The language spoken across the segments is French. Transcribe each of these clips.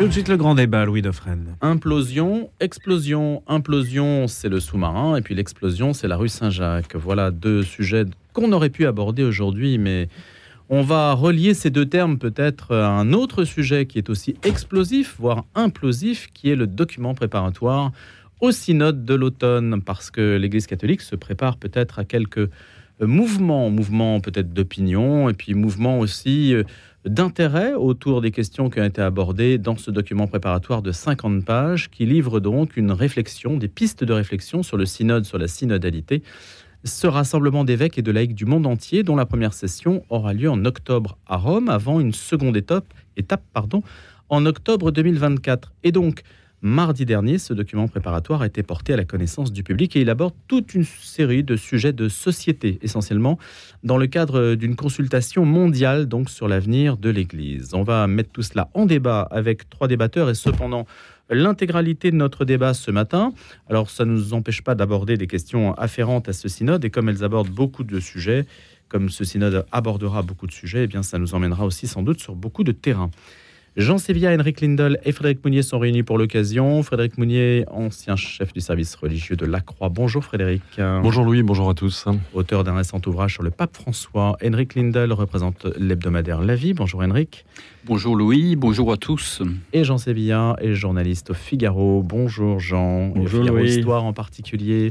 Tout de suite le grand débat, Louis Dauphren. Implosion, explosion. Implosion, c'est le sous-marin, et puis l'explosion, c'est la rue Saint-Jacques. Voilà deux sujets qu'on aurait pu aborder aujourd'hui, mais on va relier ces deux termes peut-être à un autre sujet qui est aussi explosif, voire implosif, qui est le document préparatoire au synode de l'automne, parce que l'Église catholique se prépare peut-être à quelques mouvements, mouvements peut-être d'opinion, et puis mouvements aussi euh, d'intérêt autour des questions qui ont été abordées dans ce document préparatoire de 50 pages, qui livre donc une réflexion, des pistes de réflexion sur le synode, sur la synodalité, ce rassemblement d'évêques et de laïcs du monde entier, dont la première session aura lieu en octobre à Rome, avant une seconde étape, étape pardon, en octobre 2024. Et donc, Mardi dernier, ce document préparatoire a été porté à la connaissance du public et il aborde toute une série de sujets de société, essentiellement dans le cadre d'une consultation mondiale donc sur l'avenir de l'Église. On va mettre tout cela en débat avec trois débatteurs et cependant l'intégralité de notre débat ce matin. Alors ça ne nous empêche pas d'aborder des questions afférentes à ce synode et comme elles abordent beaucoup de sujets, comme ce synode abordera beaucoup de sujets, eh bien ça nous emmènera aussi sans doute sur beaucoup de terrains. Jean Sévilla, Henrik Lindel et Frédéric Mounier sont réunis pour l'occasion. Frédéric Mounier, ancien chef du service religieux de la Croix. Bonjour Frédéric. Bonjour Louis, bonjour à tous. Auteur d'un récent ouvrage sur le pape François. Henrik Lindel représente l'hebdomadaire La Vie. Bonjour Henrik. Bonjour Louis, bonjour à tous. Et Jean Sévilla est journaliste au Figaro. Bonjour Jean. Bonjour Figaro Louis. Histoire en particulier.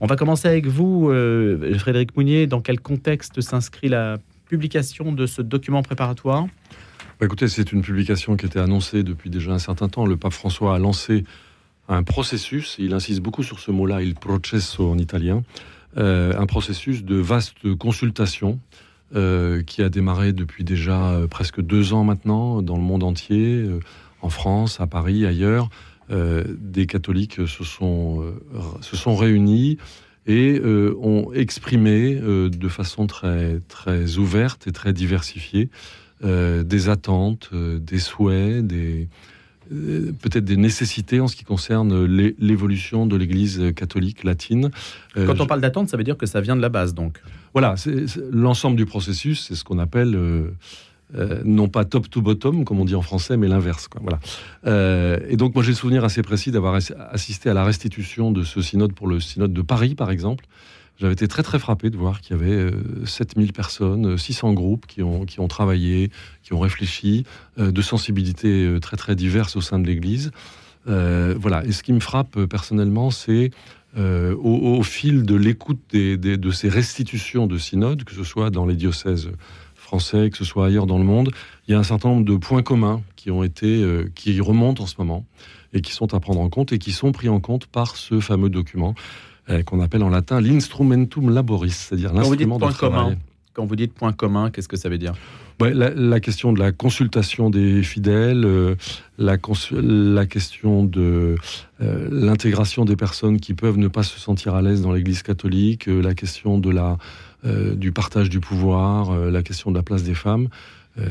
On va commencer avec vous, euh, Frédéric Mounier. Dans quel contexte s'inscrit la publication de ce document préparatoire? Bah, écoutez, c'est une publication qui était annoncée depuis déjà un certain temps. Le pape François a lancé un processus, il insiste beaucoup sur ce mot-là, il processo en italien, euh, un processus de vaste consultation euh, qui a démarré depuis déjà euh, presque deux ans maintenant dans le monde entier, en France, à Paris, ailleurs. Des catholiques se sont, se sont réunis et ont exprimé de façon très, très ouverte et très diversifiée euh, des attentes, euh, des souhaits, des, euh, peut-être des nécessités en ce qui concerne l'é- l'évolution de l'Église catholique latine. Quand on parle d'attente, ça veut dire que ça vient de la base, donc. voilà, l'ensemble du processus, c'est ce qu'on appelle euh, non pas top to bottom, comme on dit en français, mais l'inverse. Voilà. Euh, et donc, moi, j'ai le souvenir assez précis d'avoir ass- assisté à la restitution de ce synode pour le synode de Paris, par exemple. J'avais été très très frappé de voir qu'il y avait euh, 7000 personnes, euh, 600 groupes qui ont, qui ont travaillé, qui ont réfléchi, euh, de sensibilités euh, très très diverses au sein de l'Église. Euh, voilà. Et ce qui me frappe euh, personnellement, c'est euh, au, fil de l'écoute des- de ces restitutions de synode, que ce soit dans les diocèses français, que ce soit ailleurs dans le monde, il y a un certain nombre de points communs qui ont été, euh, qui remontent en ce moment et qui sont à prendre en compte et qui sont pris en compte par ce fameux document euh, qu'on appelle en latin l'instrumentum laboris, c'est-à-dire l'instrument de travail. commun, quand vous dites point commun, qu'est-ce que ça veut dire? Ouais, la, la question de la consultation des fidèles, euh, la, question de euh, l'intégration des personnes qui peuvent ne pas se sentir à l'aise dans l'Église catholique, euh, la question de la, du partage du pouvoir, la question de la place des femmes,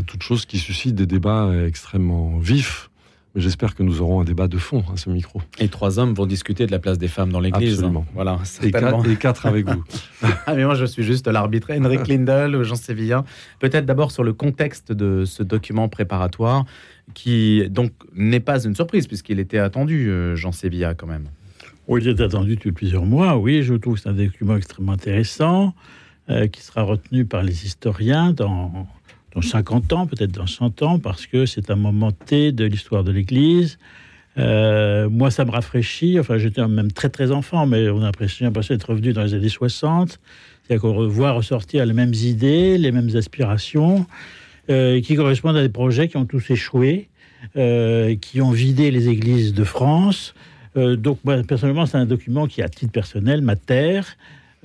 toutes choses qui suscitent des débats extrêmement vifs. Mais j'espère que nous aurons un débat de fond à ce micro. Et trois hommes vont discuter de la place des femmes dans l'Église. Absolument. Voilà, Et certainement. quatre, et quatre avec vous. Ah, mais moi, je suis juste l'arbitre. Henrik Lindel ou Jean Sévilla. Peut-être d'abord sur le contexte de ce document préparatoire, qui donc n'est pas une surprise, puisqu'il était attendu, euh, Jean Sévilla, quand même. Oui, il est attendu depuis plusieurs mois. Oui, je trouve que c'est un document extrêmement intéressant euh, qui sera retenu par les historiens dans, dans 50 ans, peut-être dans 100 ans, parce que c'est un moment T de l'histoire de l'Église. Euh, moi, ça me rafraîchit. Enfin, j'étais même très, très enfant, mais on a l'impression d'être revenu dans les années 60. C'est-à-dire qu'on voit ressortir les mêmes idées, les mêmes aspirations, euh, qui correspondent à des projets qui ont tous échoué, euh, qui ont vidé les églises de France. Euh, donc, moi, personnellement, c'est un document qui, à titre personnel, m'atterre,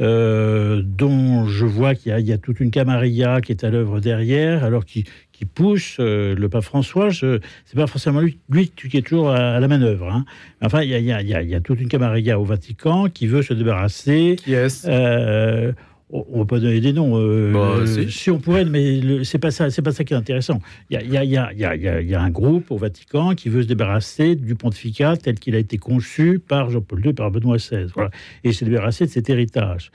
euh, dont je vois qu'il y, a- il y a toute une camarilla qui est à l'œuvre derrière, alors qui, qui pousse euh, le pape François. Je- C'est pas forcément lui, lui qui est toujours à, à la manœuvre. hein. Enfin, il y a, y y toute une camarilla au Vatican qui veut se débarrasser Qui est-ce? Euh, on on va pas donner des noms. euh, Bah, euh, si. on pourrait, mais c'est pas ça. C'est pas ça qui est intéressant. Il y a, y y y un groupe au Vatican qui veut se débarrasser du pontificat tel qu'il a été conçu par Jean-Paul II par Benoît XVI. Voilà. Et se débarrasser de cet héritage.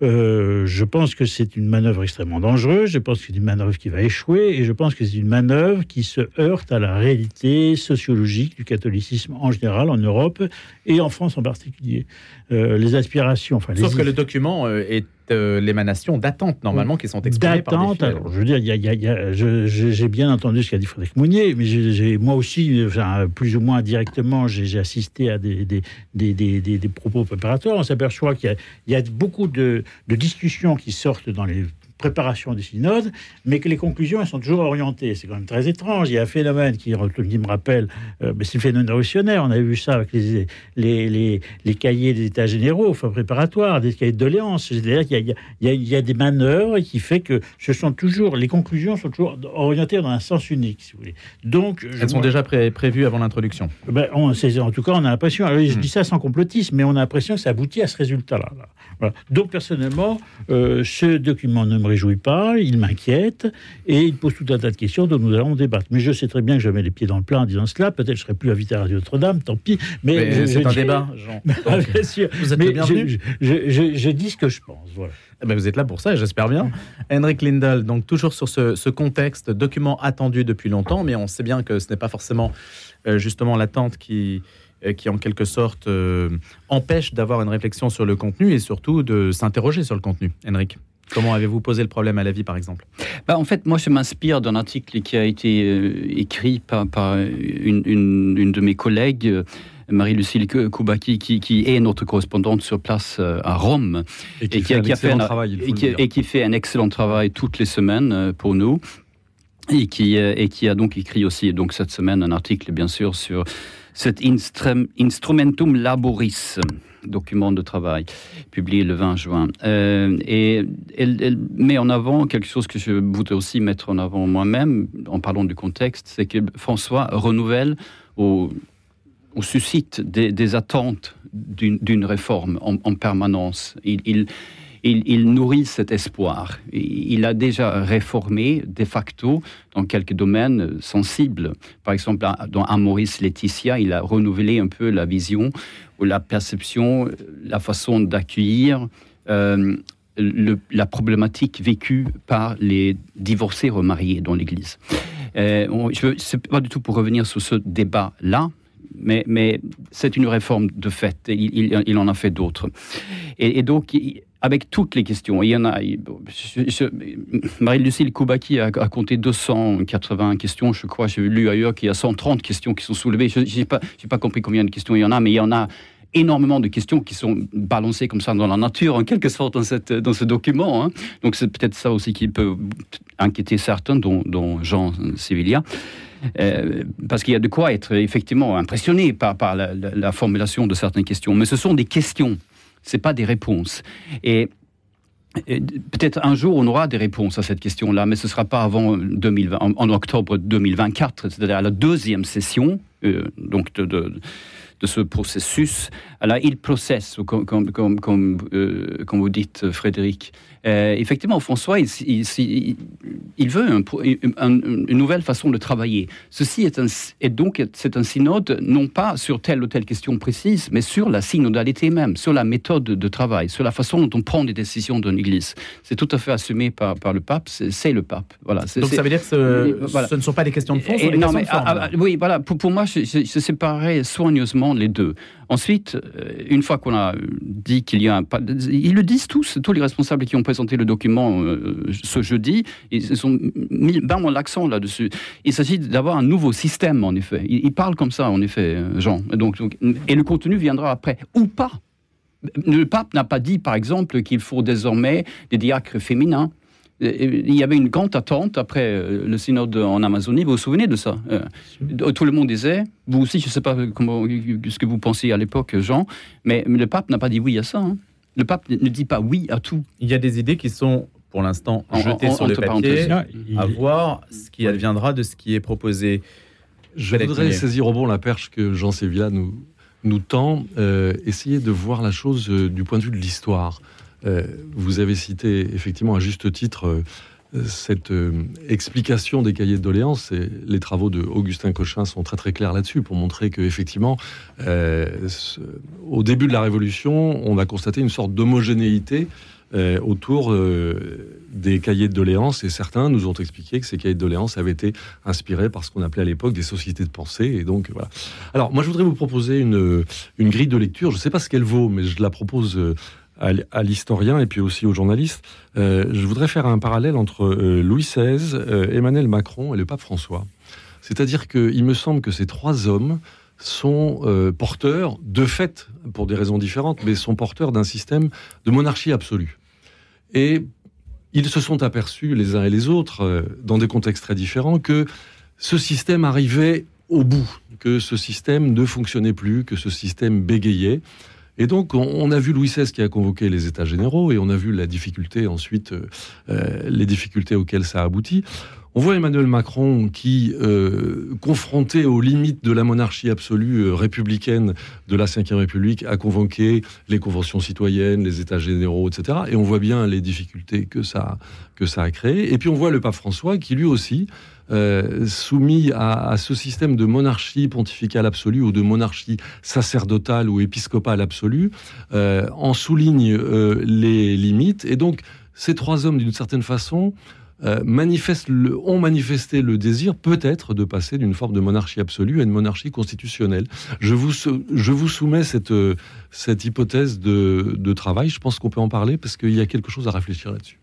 Euh, je pense que c'est une manœuvre extrêmement dangereuse, je pense que c'est une manœuvre qui va échouer, et je pense que c'est une manœuvre qui se heurte à la réalité sociologique du catholicisme en général en Europe et en France en particulier. Euh, les aspirations... Enfin, Sauf les que le document est euh, l'émanation d'attentes, normalement, qui sont exprimées par des. Alors, je veux dire, j'ai bien entendu ce qu'a dit Frédéric Mounier, mais j'ai- moi aussi, enfin, plus ou moins directement, j'ai assisté à des, des, des, des- propos préparatoires. On s'aperçoit qu'il y a, il y a beaucoup de, de discussions qui sortent dans les préparations du synode, mais que les conclusions elles sont toujours orientées. C'est quand même très étrange. Il y a un phénomène qui, qui me rappelle, euh, mais c'est le phénomène révolutionnaire. On a vu ça avec les, les, les, les cahiers des états généraux, enfin préparatoires, des cahiers de doléances. C'est-à-dire qu'il y y, y a- des manœuvres qui fait que ce sont toujours, les conclusions sont toujours orientées dans un sens unique, si vous voulez. Donc, je- Elles sont moi- déjà pré- prévues avant l'introduction. ben, on, en tout cas, on a l'impression, alors, je Hmm. dis ça sans complotisme, mais on a l'impression que ça aboutit à ce résultat-là. là. Voilà. Donc, personnellement, euh, ce document ne me réjouit pas, il m'inquiète, et il pose tout un tas de questions dont nous allons débattre. Mais je sais très bien que je mets les pieds dans le plat en disant cela, peut-être je serai plus invité à Radio Notre-Dame, tant pis. Mais, c'est un débat, Jean. Ah, Donc, bien sûr. vous êtes Mais bienvenu. je, je- je- je dis ce que je pense. Voilà. Eh ben, vous êtes là pour ça, j'espère bien. Henrik Lindahl, donc toujours sur ce, ce contexte, document attendu depuis longtemps, mais on sait bien que ce n'est pas forcément euh, justement l'attente qui, euh, qui, en quelque sorte, euh, empêche d'avoir une réflexion sur le contenu et surtout de s'interroger sur le contenu. Henrik, comment avez-vous posé le problème à la vie, par exemple Bah, en fait, moi, je m'inspire d'un article qui a été euh, écrit par, par une, une- une de mes collègues, euh, Marie-Lucille Koubaki, qui, qui est notre correspondante sur place euh, à Rome Et qui, et fait un excellent un- travail. et et fait un excellent travail toutes les semaines pour nous. Et qui, et qui a donc écrit aussi donc cette semaine un article, bien sûr, sur cet instrum- Instrumentum Laboris, document de travail, publié le 20 juin. Euh, et elle, met en avant quelque chose que je voudrais aussi mettre en avant moi-même, en parlant du contexte, c'est que François renouvelle au suscite des, attentes d'une réforme en, en permanence. Il, il, nourrit cet espoir. Il a déjà réformé de facto dans quelques domaines sensibles. Par exemple, dans Amoris Laetitia, il a renouvelé un peu la vision ou la perception, la façon d'accueillir euh, la problématique vécue par les divorcés remariés dans l'Église. Euh, je n'est pas du tout pour revenir sur ce débat-là, mais, c'est une réforme de fait. Il, en a fait d'autres. Et, donc, avec toutes les questions, il y en a. Marie-Lucille Koubaki a, a compté 280 questions, je crois. J'ai lu ailleurs qu'il y a 130 questions qui sont soulevées. Je n'ai pas, pas compris combien de questions il y en a, mais il y en a énormément de questions qui sont balancées comme ça dans la nature, en quelque sorte, dans, cette, dans ce document. hein. Donc c'est peut-être ça aussi qui peut inquiéter certains, dont, dont Jean Sevilla. Euh, parce qu'il y a de quoi être effectivement impressionné par, par la, la- la formulation de certaines questions. Mais ce sont des questions, ce pas des réponses. Et, peut-être un jour on aura des réponses à cette question-là, mais ce ne sera pas avant 2020, en, octobre 2024, c'est-à-dire à la deuxième session euh, donc de- de ce processus. Alors, il processe, comme, comme, comme, comme, euh, comme vous dites, Frédéric. Euh, effectivement, François, il, il- il- il veut un pro- un- une nouvelle façon de travailler. Ceci est, un, est donc c'est un synode non pas sur telle ou telle question précise, mais sur la synodalité même, sur la méthode de travail, sur la façon dont on prend des décisions dans l'Église. C'est tout à fait assumé par, par le pape. C'est le pape. Voilà. Donc ça veut dire que ce, Voilà. ce ne sont pas des questions de fond, ce sont des non, questions mais, de forme. ah, ah, oui, voilà. Pour, pour moi, je, je, je séparais soigneusement les deux. Ensuite, euh, une fois qu'on a dit qu'il y a un... Ils le disent tous, tous les responsables qui ont présenté le document euh, ce jeudi, ils ont mis vraiment l'accent là-dessus. Il s'agit d'avoir un nouveau système, en effet. Ils, ils parlent comme ça, en effet, euh, Jean. Donc, et le contenu viendra après, ou pas. Le pape n'a pas dit, par exemple, qu'il faut désormais des diacres féminins. Euh, Il y avait une grande attente après le synode en Amazonie. Vous vous souvenez de ça Tout le monde disait, vous aussi, je ne sais pas ce que vous pensiez à l'époque, Jean, mais le pape n'a pas dit oui à ça. hein. Le pape ne dit pas oui à tout. Il y a des idées qui sont, pour l'instant, En- jetées en- sur le entre papier, à voir ce qui adviendra de ce qui est proposé. Je voudrais saisir au bon la perche que Jean Sévilla nous, nous tend, euh, essayer de voir la chose euh, du point de vue de l'histoire. Euh, vous avez cité effectivement à juste titre euh, cette euh, explication des cahiers de doléances. Et les travaux de Augustin Cochin sont très très clairs là-dessus pour montrer que effectivement, euh, au début de la Révolution, on a constaté une sorte d'homogénéité euh, autour des cahiers de doléances et certains nous ont expliqué que ces cahiers de doléances avaient été inspirés par ce qu'on appelait à l'époque des sociétés de pensée. Et donc voilà. Alors moi je voudrais vous proposer une, une grille de lecture. Je ne sais pas ce qu'elle vaut, mais je la propose à, l'historien et puis aussi aux journalistes. je voudrais faire un parallèle entre Louis XVI, Emmanuel Macron et le pape François. C'est-à-dire qu'il me semble que ces trois hommes sont euh, porteurs, de fait, pour des raisons différentes, mais sont porteurs d'un système de monarchie absolue. Et ils se sont aperçus, les uns et les autres, euh, dans des contextes très différents, que ce système arrivait au bout, que ce système ne fonctionnait plus, que ce système bégayait. Et donc, on, a vu Louis XVI qui a convoqué les États généraux, et on a vu la difficulté ensuite, euh, les difficultés auxquelles ça a abouti. On voit Emmanuel Macron qui, euh, confronté aux limites de la monarchie absolue euh, républicaine de la Ve République, a convoqué les conventions citoyennes, les États généraux, etc. Et on voit bien les difficultés que ça, que a créées. Et puis on voit le pape François qui, lui aussi, euh, soumis à, ce système de monarchie pontificale absolue ou de monarchie sacerdotale ou épiscopale absolue, en souligne les limites. Et donc, ces trois hommes, d'une certaine façon, euh, ont manifesté le désir peut-être de passer d'une forme de monarchie absolue à une monarchie constitutionnelle. Je vous, je vous soumets cette, cette hypothèse de, de travail. Je pense qu'on peut en parler parce qu'il y a quelque chose à réfléchir là-dessus.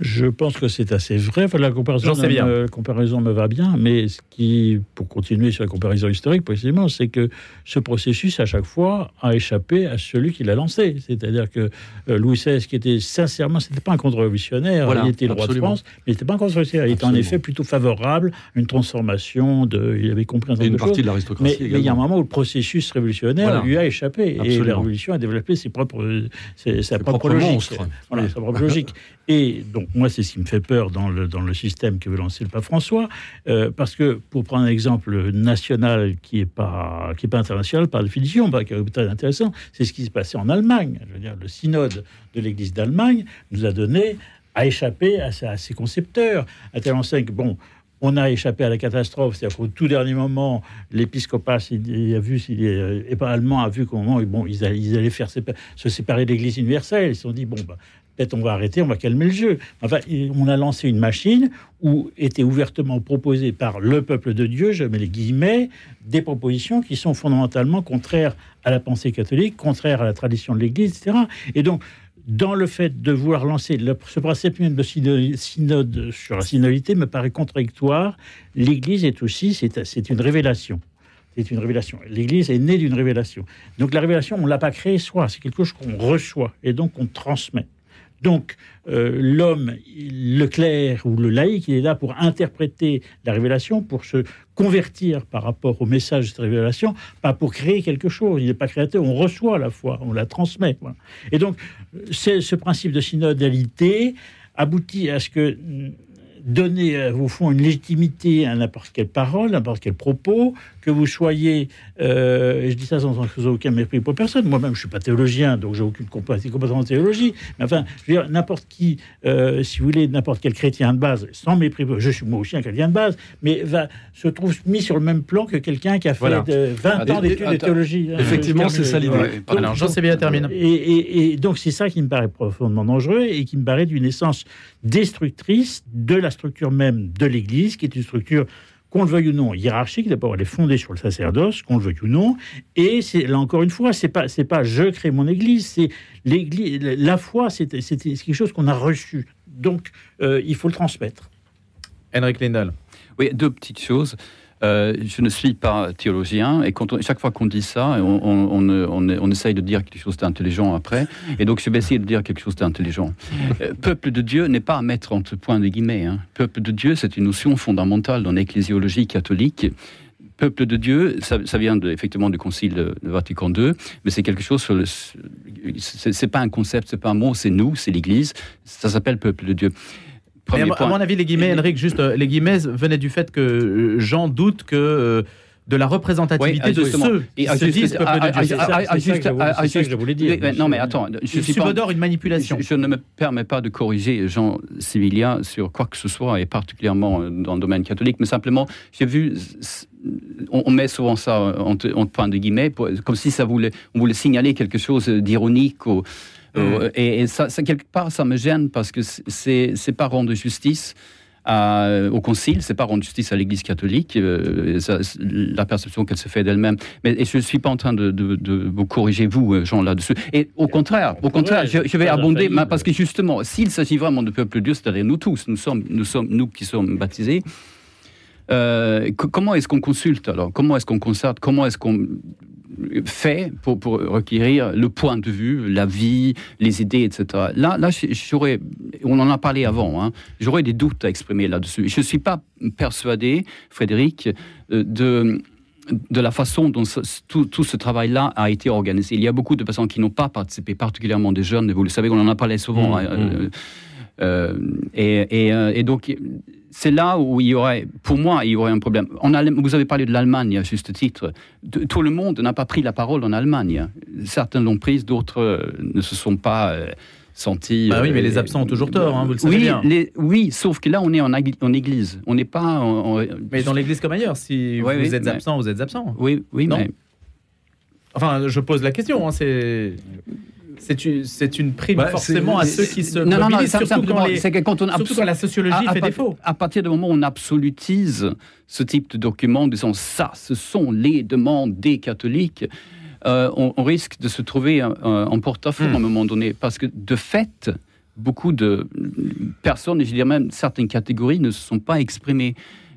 Je pense que c'est assez vrai. la comparaison, me, comparaison me va bien, mais ce qui, pour continuer sur la comparaison historique, précisément, c'est que ce processus, à chaque fois, a échappé à celui qui l'a lancé. C'est-à-dire que euh, Louis XVI, qui était sincèrement, c'était pas un contre-révolutionnaire, il était le roi de France, mais il n'était pas un contre-révolutionnaire. Il était en effet plutôt favorable à une transformation de. Il avait compris un certain une partie de l'aristocratie. Mais, mais, il y a un moment où le processus révolutionnaire lui a échappé et la révolution a développé ses propres, sa propre logique. Voilà, sa propre logique. Et donc, moi, c'est ce qui me fait peur dans le, dans le système que veut lancer le pape François, euh, parce que, pour prendre un exemple national qui n'est pas, pas international par définition, bah, qui est très intéressant, c'est ce qui s'est passé en Allemagne. Je veux dire, le synode de l'Église d'Allemagne nous a donné à échapper à, ses concepteurs, à tel enseigne que, bon, on a échappé à la catastrophe, c'est-à-dire qu'au tout dernier moment, l'épiscopat a vu, et pas allemand a vu qu'au moment bon, ils allaient, ils allaient faire se séparer de l'Église universelle. Ils se sont dit bon, bah, peut-être on va arrêter, on va calmer le jeu. Enfin, on a lancé une machine où étaient ouvertement proposées par le peuple de Dieu, je mets les guillemets, des propositions qui sont fondamentalement contraires à la pensée catholique, contraires à la tradition de l'Église, etc. Et donc, dans le fait de vouloir lancer ce principe de synode sur la synodalité me paraît contradictoire. L'Église est aussi, c'est une révélation. C'est une révélation. L'Église est née d'une révélation. Donc la révélation, on ne l'a pas créée soi, c'est quelque chose qu'on reçoit et donc on transmet. Donc, euh, l'homme, le clerc ou le laïc, il est là pour interpréter la révélation, pour se convertir par rapport au message de cette révélation, pas pour créer quelque chose. Il n'est pas créateur, on reçoit la foi, on la transmet. Et donc, ce principe de synodalité aboutit à ce que donner euh, au fond une légitimité à n'importe quelle parole, n'importe quel propos, que vous soyez, euh, et je dis ça sans, aucun mépris pour personne, moi-même je ne suis pas théologien, donc j'ai aucune compétence en théologie, mais enfin, je veux dire, n'importe qui, euh, si vous voulez, n'importe quel chrétien de base, sans mépris, je suis moi aussi un chrétien de base, mais va, se trouve mis sur le même plan que quelqu'un qui a fait 20 ans d'études de théologie. Hein, Effectivement, c'est ça l'idée. Alors, Jean bien termine. Et, et donc, c'est ça qui me paraît profondément dangereux et qui me paraît d'une essence destructrice de la structure même de l'Église, qui est une structure qu'on le veuille ou non, hiérarchique. D'abord, elle est fondée sur le sacerdoce, qu'on le veuille ou non. Et c'est là encore une fois, c'est pas c'est pas je crée mon Église, c'est l'Église. La foi, c'est quelque chose qu'on a reçu. Donc, euh, il faut le transmettre. Henrik Lindal. Oui, deux petites choses. Euh, je ne suis pas théologien et chaque fois qu'on dit ça, on, essaye de dire quelque chose d'intelligent après. Et donc, je vais essayer de dire quelque chose d'intelligent. Euh, peuple de Dieu n'est pas à mettre entre points de guillemets. Hein. Peuple de Dieu, c'est une notion fondamentale dans l'ecclésiologie catholique peuple de Dieu, ça, vient effectivement du Concile de, Vatican II, mais c'est quelque chose sur le. C'est pas un concept, c'est pas un mot, c'est nous, c'est l'Église. Ça s'appelle peuple de Dieu à, mon avis, les guillemets, Henrik, juste, euh, les guillemets venaient du fait que euh, Jean doute que euh, de la représentativité de ceux qui se disent peuple de Dieu. C'est ça que je voulais dire. Non, mais attends, je suis pas, une manipulation. Je, ne me permets pas de corriger Jean Civilia sur quoi que ce soit, et particulièrement dans le domaine catholique, mais simplement, j'ai vu on, met souvent ça entre, point de guillemets, comme si ça voulait, on voulait signaler quelque chose d'ironique Euh, et, et ça, ça, quelque part, ça me gêne parce que c'est pas rendre justice à- au Concile, c'est pas rendre justice à l'Église catholique, euh, ça, la perception qu'elle se fait d'elle-même. Mais et je suis pas en train de, de- de vous corriger vous, euh, Jean, là-dessus. Et au contraire, au contraire, je, je vais abonder, ma- parce que justement, s'il s'agit vraiment de peuple de Dieu, c'est-à-dire nous tous, nous sommes, nous sommes, nous qui sommes baptisés. euh, co- comment est-ce qu'on consulte alors? Comment est-ce qu'on concerte Comment est-ce qu'on fait pour, pour requérir le point de vue, la vie, les idées, etc. Là, là j'aurais, on en a parlé avant, hein, j'aurais des doutes à exprimer là-dessus. Je ne suis pas persuadé, Frédéric, euh, de, de la façon dont ce- tout, tout ce travail-là a été organisé. Il y a beaucoup de personnes qui n'ont pas participé, particulièrement des jeunes, vous le savez, on en a parlé souvent. Mmh, hein, euh, euh, et, et, euh, et donc, c'est là où il y aurait, pour moi, il y aurait un problème. En Allem- vous avez parlé de l'Allemagne, à juste titre. Tout le monde n'a pas pris la parole en Allemagne. Certains l'ont prise, d'autres euh, ne se sont pas sentis. Bah oui, mais euh, les absents ont toujours tort, hein, vous le savez oui, bien. les- oui, sauf que là, on est en, église. On n'est pas en. en- Mais dans l'église comme ailleurs, si Ouais, vous oui, êtes mais- absent, vous êtes absent. Oui, oui, Non. mais. Enfin, je pose la question. hein, c'est c'est une, c'est une prime Bah, forcément à ceux qui se Non, non, non, surtout, simplement, quand les- c'est que quand on surtout quand la sociologie à, fait défaut. à partir du moment où on absolutise ce type de document en disant ça, ce sont les demandes des catholiques, euh, on, on risque de se trouver euh, en porte-à-faux Hmm. à un moment donné. Parce que de fait, beaucoup de personnes, et je dirais même certaines catégories, ne se sont pas exprimées.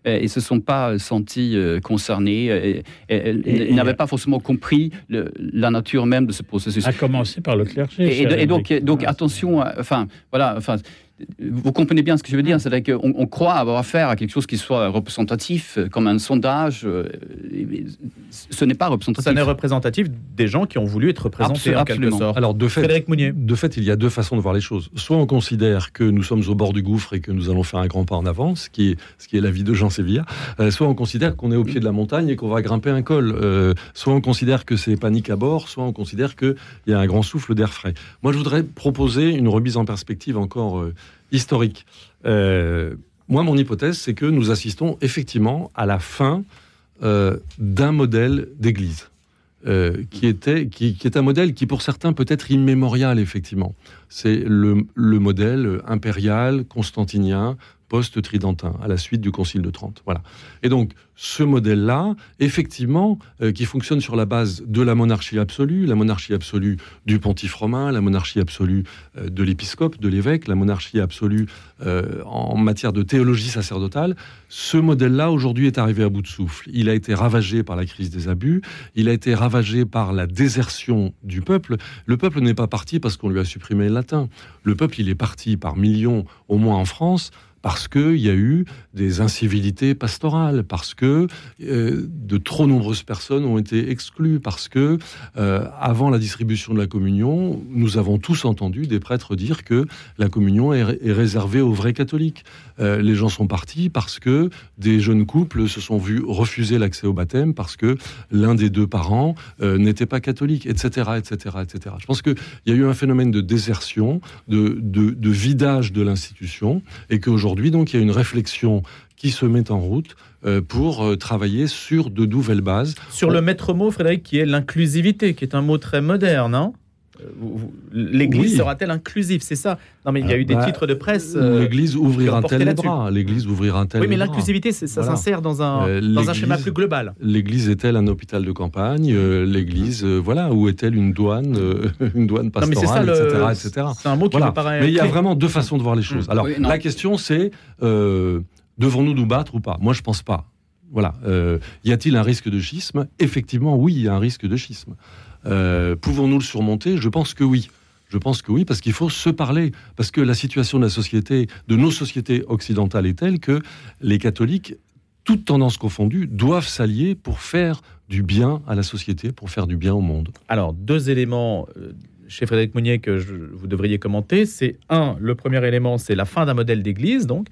Euh, Et ne se sont pas sentis euh, concernés, euh, et, n'avaient pas forcément compris le- la nature même de ce processus. À commencer par le clergé. Et, donc, donc attention, enfin, voilà, enfin, vous comprenez bien ce que je veux dire, c'est-à-dire qu'on on croit avoir affaire à quelque chose qui soit représentatif, euh, comme un sondage. euh, ce n'est pas représentatif. Ça n'est représentatif des gens qui ont voulu être représentés Absol- en quelque absolument. sorte. Alors, de fait, Frédéric Mounier. de fait, il y a deux façons de voir les choses. Soit on considère que nous sommes au bord du gouffre et que nous allons faire un grand pas en avant, ce qui est, ce qui est l'avis de Jean Sévilla. Euh, soit on considère qu'on est au pied de la montagne et qu'on va grimper un col. Euh, soit on considère que c'est panique à bord, soit on considère qu'il y a un grand souffle d'air frais. Moi, je voudrais proposer une remise en perspective encore euh, historique. Euh, moi, mon hypothèse, c'est que nous assistons effectivement à la fin euh, d'un modèle d'église. euh, qui, était, qui, qui est un modèle qui, pour certains, peut être immémorial, effectivement. C'est le, le modèle impérial, constantinien, post-tridentin, à la suite du Concile de Trente. Voilà. Et donc, ce modèle-là, effectivement, euh, qui fonctionne sur la base de la monarchie absolue, la monarchie absolue du pontife romain, la monarchie absolue euh, de l'épiscope, de l'évêque, la monarchie absolue euh, en matière de théologie sacerdotale, ce modèle-là, aujourd'hui, est arrivé à bout de souffle. Il a été ravagé par la crise des abus, il a été ravagé par la désertion du peuple. Le peuple n'est pas parti parce qu'on lui a supprimé Le peuple, il est parti par millions, au moins en France, parce qu'il y a eu des incivilités pastorales, parce que euh, de trop nombreuses personnes ont été exclues, parce que euh, avant la distribution de la communion, nous avons tous entendu des prêtres dire que la communion est, ré- est réservée aux vrais catholiques. Euh, les gens sont partis parce que des jeunes couples se sont vus refuser l'accès au baptême parce que l'un des deux parents n'était pas catholique, etc., etc., etc. Je pense qu'il y a eu un phénomène de désertion, de, de vidage de l'institution, et qu'aujourd'hui, donc, il y a une réflexion qui se met en route euh, pour euh, travailler sur de nouvelles bases. Sur le maître mot, Frédéric, qui est l'inclusivité, qui est un mot très moderne. hein Euh, L'Église Oui. sera-t-elle inclusive C'est ça? Non, mais il y a Ah, eu des bah, titres de presse. euh, L'Église ouvrira porter tel les là-dessus. bras. L'Église ouvrira tel oui, mais l'inclusivité, ça Voilà. s'insère dans un, Euh, dans un schéma l'Église- plus global. L'Église est-elle un hôpital de campagne? Euh, L'Église, euh, voilà, ou est-elle une douane, euh, une douane Non, mais c'est ça, pastorale, le- etc., etc. C'est un mot qui Voilà. me paraît. Mais il y a vraiment deux façons de voir les choses. Mm. Alors, Oui, non. la question, c'est euh, devons-nous nous battre ou pas? Moi, je pense pas. Voilà. Euh, y a-t-il un risque de schisme? Effectivement, oui, il y a un risque de schisme. Euh, Pouvons-nous le surmonter? Je pense que oui. Je pense que oui, parce qu'il faut se parler. Parce que la situation de la société, de nos sociétés occidentales est telle que les catholiques, toutes tendances confondues, doivent s'allier pour faire du bien à la société, pour faire du bien au monde. Alors, deux éléments euh, chez Frédéric Mounier que vous devriez commenter. C'est un, le premier élément, c'est la fin d'un modèle d'église, donc.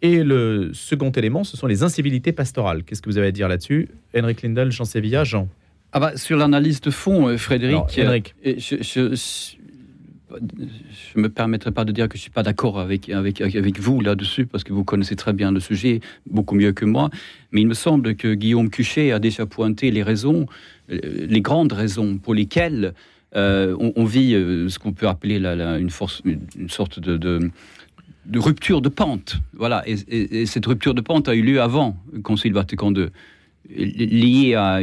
Et le second élément, ce sont les incivilités pastorales. Qu'est-ce que vous avez à dire là-dessus? Henrik Lindel, Jean Sévilla, Jean. Ah bah, sur l'analyse de fond, euh, Frédéric, Alors, Henrik. euh, je, je, je, je me permettrai pas de dire que je suis pas d'accord avec, avec, avec vous là-dessus, parce que vous connaissez très bien le sujet, beaucoup mieux que moi. Mais il me semble que Guillaume Cuchet a déjà pointé les raisons, euh, les grandes raisons pour lesquelles euh, on, on, vit ce qu'on peut appeler la, la, une, force, une, sorte de, de, de, rupture de pente. Voilà, et, et, et, cette rupture de pente a eu lieu avant le Concile Vatican II, liée à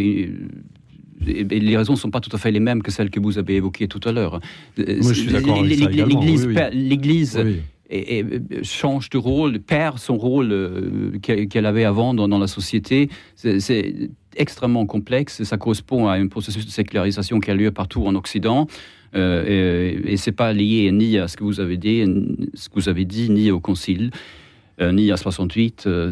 les raisons ne sont pas tout à fait les mêmes que celles que vous avez évoquées tout à l'heure. L'Église, l'Église et, et, change de rôle, perd son rôle euh, qu'elle avait avant dans, dans la société. C'est extrêmement complexe. Ça correspond à un processus de sécularisation qui a lieu partout en Occident. Euh, et, et c'est pas lié ni à ce que vous avez dit, ce que vous avez dit, ni au Concile, euh, ni à 68. Euh,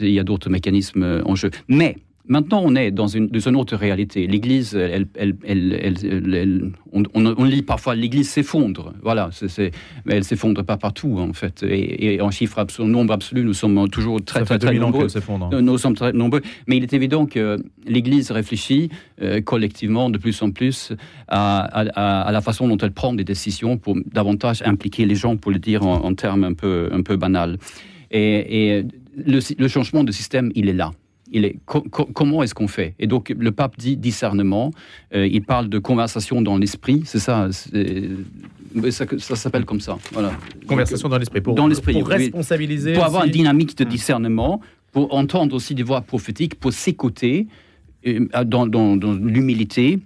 il y a d'autres mécanismes en jeu. Mais Maintenant, on est dans une, dans une autre réalité. L'Église, elle, elle, elle, on, on, lit parfois l'Église s'effondre. Voilà, c est, c est, mais elle s'effondre pas partout en fait. Et, et en chiffre nombre absolu, nous sommes toujours très très, très nombreux. Nous, nous sommes très nombreux. Mais il est évident que l'Église réfléchit euh, collectivement de plus en plus à, à, à, la façon dont elle prend des décisions pour davantage impliquer les gens, pour le dire en, en termes un peu un peu banal. Et, et le, le changement de système, il est là il est, co co comment est-ce qu'on fait? Et donc le pape dit discernement, euh, il parle de conversation dans l'esprit, c'est ça, ça, ça s'appelle comme ça. Voilà. Conversation dans l'esprit, pour, dans l'esprit, pour responsabiliser. Pour avoir une dynamique de discernement, pour entendre aussi des voix prophétiques, pour s'écouter euh, dans, dans, dans l'humilité.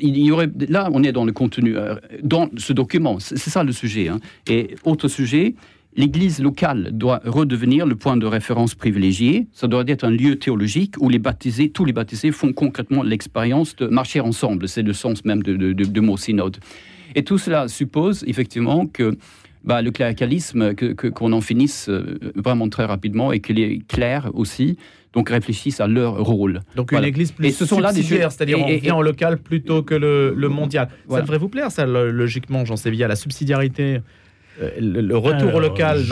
Il y aurait, là, on est dans le contenu, euh, dans ce document, c'est ça le sujet. Hein. Et autre sujet, l'Église locale doit redevenir le point de référence privilégié. Ça doit être un lieu théologique où les baptisés, tous les baptisés font concrètement l'expérience de marcher ensemble. C'est le sens même de, de, de, de mot synode. Et tout cela suppose effectivement que bah, le cléricalisme, qu'on que, qu en finisse euh, vraiment très rapidement et que les clercs aussi donc réfléchissent à leur rôle. Donc voilà. une église plus et ce sont là des c'est-à-dire on vient en local plutôt que le, le mondial. Voilà. Ça devrait vous plaire, ça, logiquement, Jean Sévilla, la subsidiarité le, le retour Alors, local.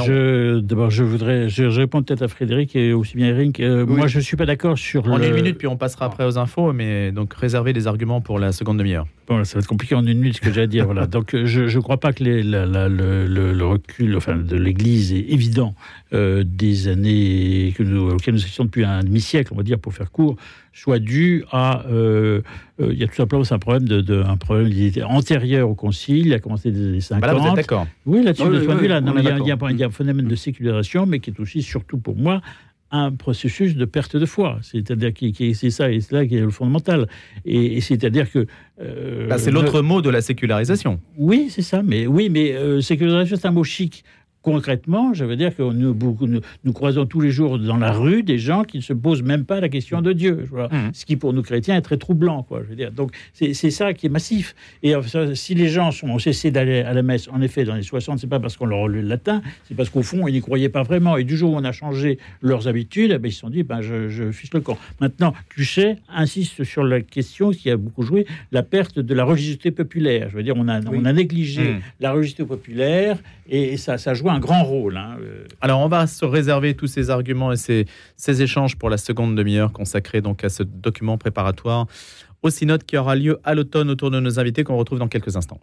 D'abord, je voudrais, je, je réponds peut-être à Frédéric et aussi bien Eric. Euh, oui. Moi, je suis pas d'accord sur. En le... une minute, puis on passera après aux infos, mais donc réserver des arguments pour la seconde demi-heure. Bon, ça va être compliqué en une minute ce que j'ai à dire. voilà. Donc, je ne crois pas que les, la, la, le, le, recul, enfin, de l'Église est évident euh, des années que nous, auxquelles nous assistons depuis un demi-siècle, on va dire, pour faire court, soit dû à. Euh, euh, il y a tout simplement un problème, de, de, un problème antérieur au Concile, il a commencé des années 50. Bah là, vous êtes d'accord Oui, là-dessus, oui, de ce point de vue-là. Il y, a, y a un phénomène de sécularisation, mais qui est aussi, surtout pour moi, un processus de perte de foi. C'est-à-dire que c'est ça et c'est là qui est le fondamental. Et, et c'est-à-dire que euh, c'est l'autre mot de la sécularisation. Oui, c'est ça. Mais oui, mais euh, sécularisation c'est un mot chic concrètement, je veux dire que nous, nous, nous, croisons tous les jours dans la rue des gens qui ne se posent même pas la question de Dieu, vois, mmh. ce qui pour nous chrétiens est très troublant. Quoi, je veux dire. Donc c'est ça qui est massif. Et enfin, si les gens sont, ont cessé d'aller à la messe, en effet, dans les 60, c'est pas parce qu'on leur a lu le latin, c'est parce qu'au fond, ils n'y croyaient pas vraiment. Et du jour où on a changé leurs habitudes, eh bien, ils se sont dit, ben, je, je fiche le camp. Maintenant, Tuchet insiste sur la question qui a beaucoup joué, la perte de la religiosité populaire. Je veux dire, on a, oui. on a négligé mmh. la religiosité populaire et, et ça, ça joue un grand rôle. Hein. Alors, on va se réserver tous ces arguments et ces, ces échanges pour la seconde demi-heure consacrée donc à ce document préparatoire au synode qui aura lieu à l'automne autour de nos invités qu'on retrouve dans quelques instants.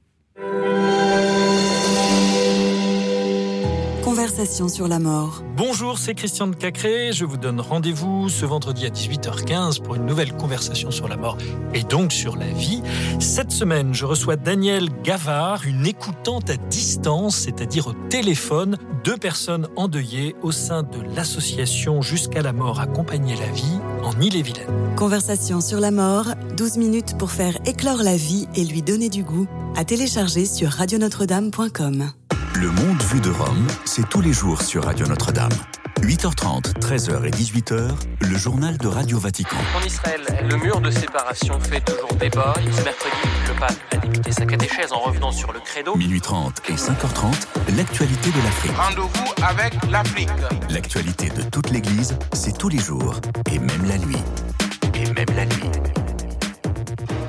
Conversation sur la mort. Bonjour, c'est Christian de Cacré. Je vous donne rendez-vous ce vendredi à 18h15 pour une nouvelle conversation sur la mort et donc sur la vie. Cette semaine, je reçois Daniel Gavard, une écoutante à distance, c'est-à-dire au téléphone, deux personnes endeuillées au sein de l'association Jusqu'à la mort accompagner la vie en Ille-et-Vilaine. Conversation sur la mort, 12 minutes pour faire éclore la vie et lui donner du goût, à télécharger sur radionotre-dame.com. Le monde vu de Rome, c'est tous les jours sur Radio Notre-Dame. 8h30, 13h et 18h, le journal de Radio Vatican. En Israël, le mur de séparation fait toujours débat. Ce mercredi, le pape a débuté sa catéchèse en revenant sur le credo. Minuit 30 et 5h30, l'actualité de l'Afrique. Rendez-vous avec l'Afrique. L'actualité de toute l'Église, c'est tous les jours et même la nuit. Et même la nuit.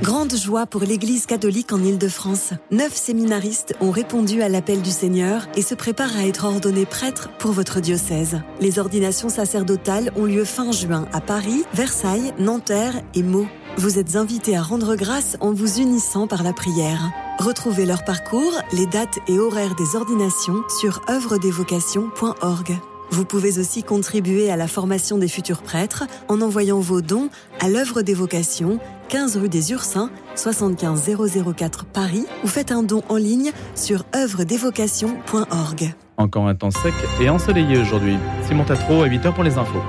Grande joie pour l'Église catholique en Île-de-France. Neuf séminaristes ont répondu à l'appel du Seigneur et se préparent à être ordonnés prêtres pour votre diocèse. Les ordinations sacerdotales ont lieu fin juin à Paris, Versailles, Nanterre et Meaux. Vous êtes invités à rendre grâce en vous unissant par la prière. Retrouvez leur parcours, les dates et horaires des ordinations sur œuvredesvocations.org. Vous pouvez aussi contribuer à la formation des futurs prêtres en envoyant vos dons à l'œuvre des vocations, 15 rue des Ursins, 75 004 Paris, ou faites un don en ligne sur œuvredesvocations.org. Encore un temps sec et ensoleillé aujourd'hui. Simon Tatro à 8h pour les infos.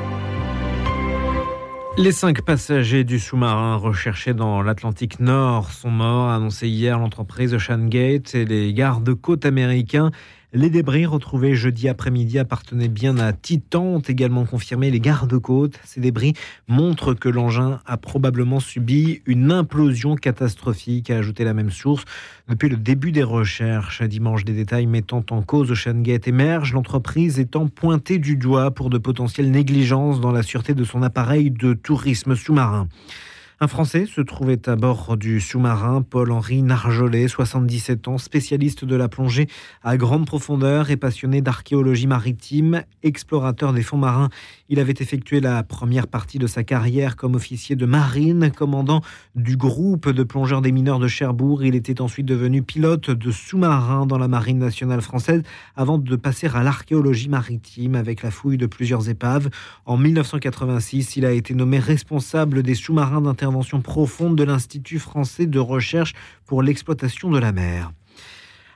Les cinq passagers du sous-marin recherchés dans l'Atlantique Nord sont morts, a annoncé hier l'entreprise Ocean Gate et les gardes-côtes américains. Les débris retrouvés jeudi après-midi appartenaient bien à Titan, ont également confirmé les gardes-côtes. Ces débris montrent que l'engin a probablement subi une implosion catastrophique, a ajouté la même source. Depuis le début des recherches, dimanche, des détails mettant en cause Ocean Gate émergent, l'entreprise étant pointée du doigt pour de potentielles négligences dans la sûreté de son appareil de tourisme sous-marin. Un Français se trouvait à bord du sous-marin, Paul-Henri Narjolet, 77 ans, spécialiste de la plongée à grande profondeur et passionné d'archéologie maritime, explorateur des fonds marins. Il avait effectué la première partie de sa carrière comme officier de marine, commandant du groupe de plongeurs des mineurs de Cherbourg. Il était ensuite devenu pilote de sous-marin dans la marine nationale française avant de passer à l'archéologie maritime avec la fouille de plusieurs épaves. En 1986, il a été nommé responsable des sous-marins d'intervention profonde de l'Institut français de recherche pour l'exploitation de la mer.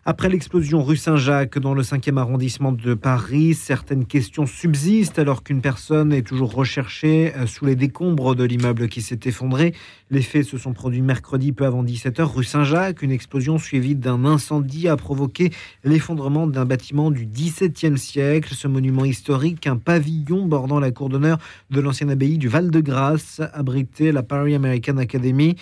Après l'explosion rue Saint-Jacques dans le 5e arrondissement de Paris, certaines questions subsistent alors qu'une personne est toujours recherchée euh, sous les décombres de l'immeuble qui s'est effondré. Les faits se sont produits mercredi peu avant 17h rue Saint-Jacques. Une explosion suivie d'un incendie a provoqué l'effondrement d'un bâtiment du XVIIe siècle. Ce monument historique, un pavillon bordant la cour d'honneur de l'ancienne abbaye du Val-de-Grâce, abritait la Paris American Academy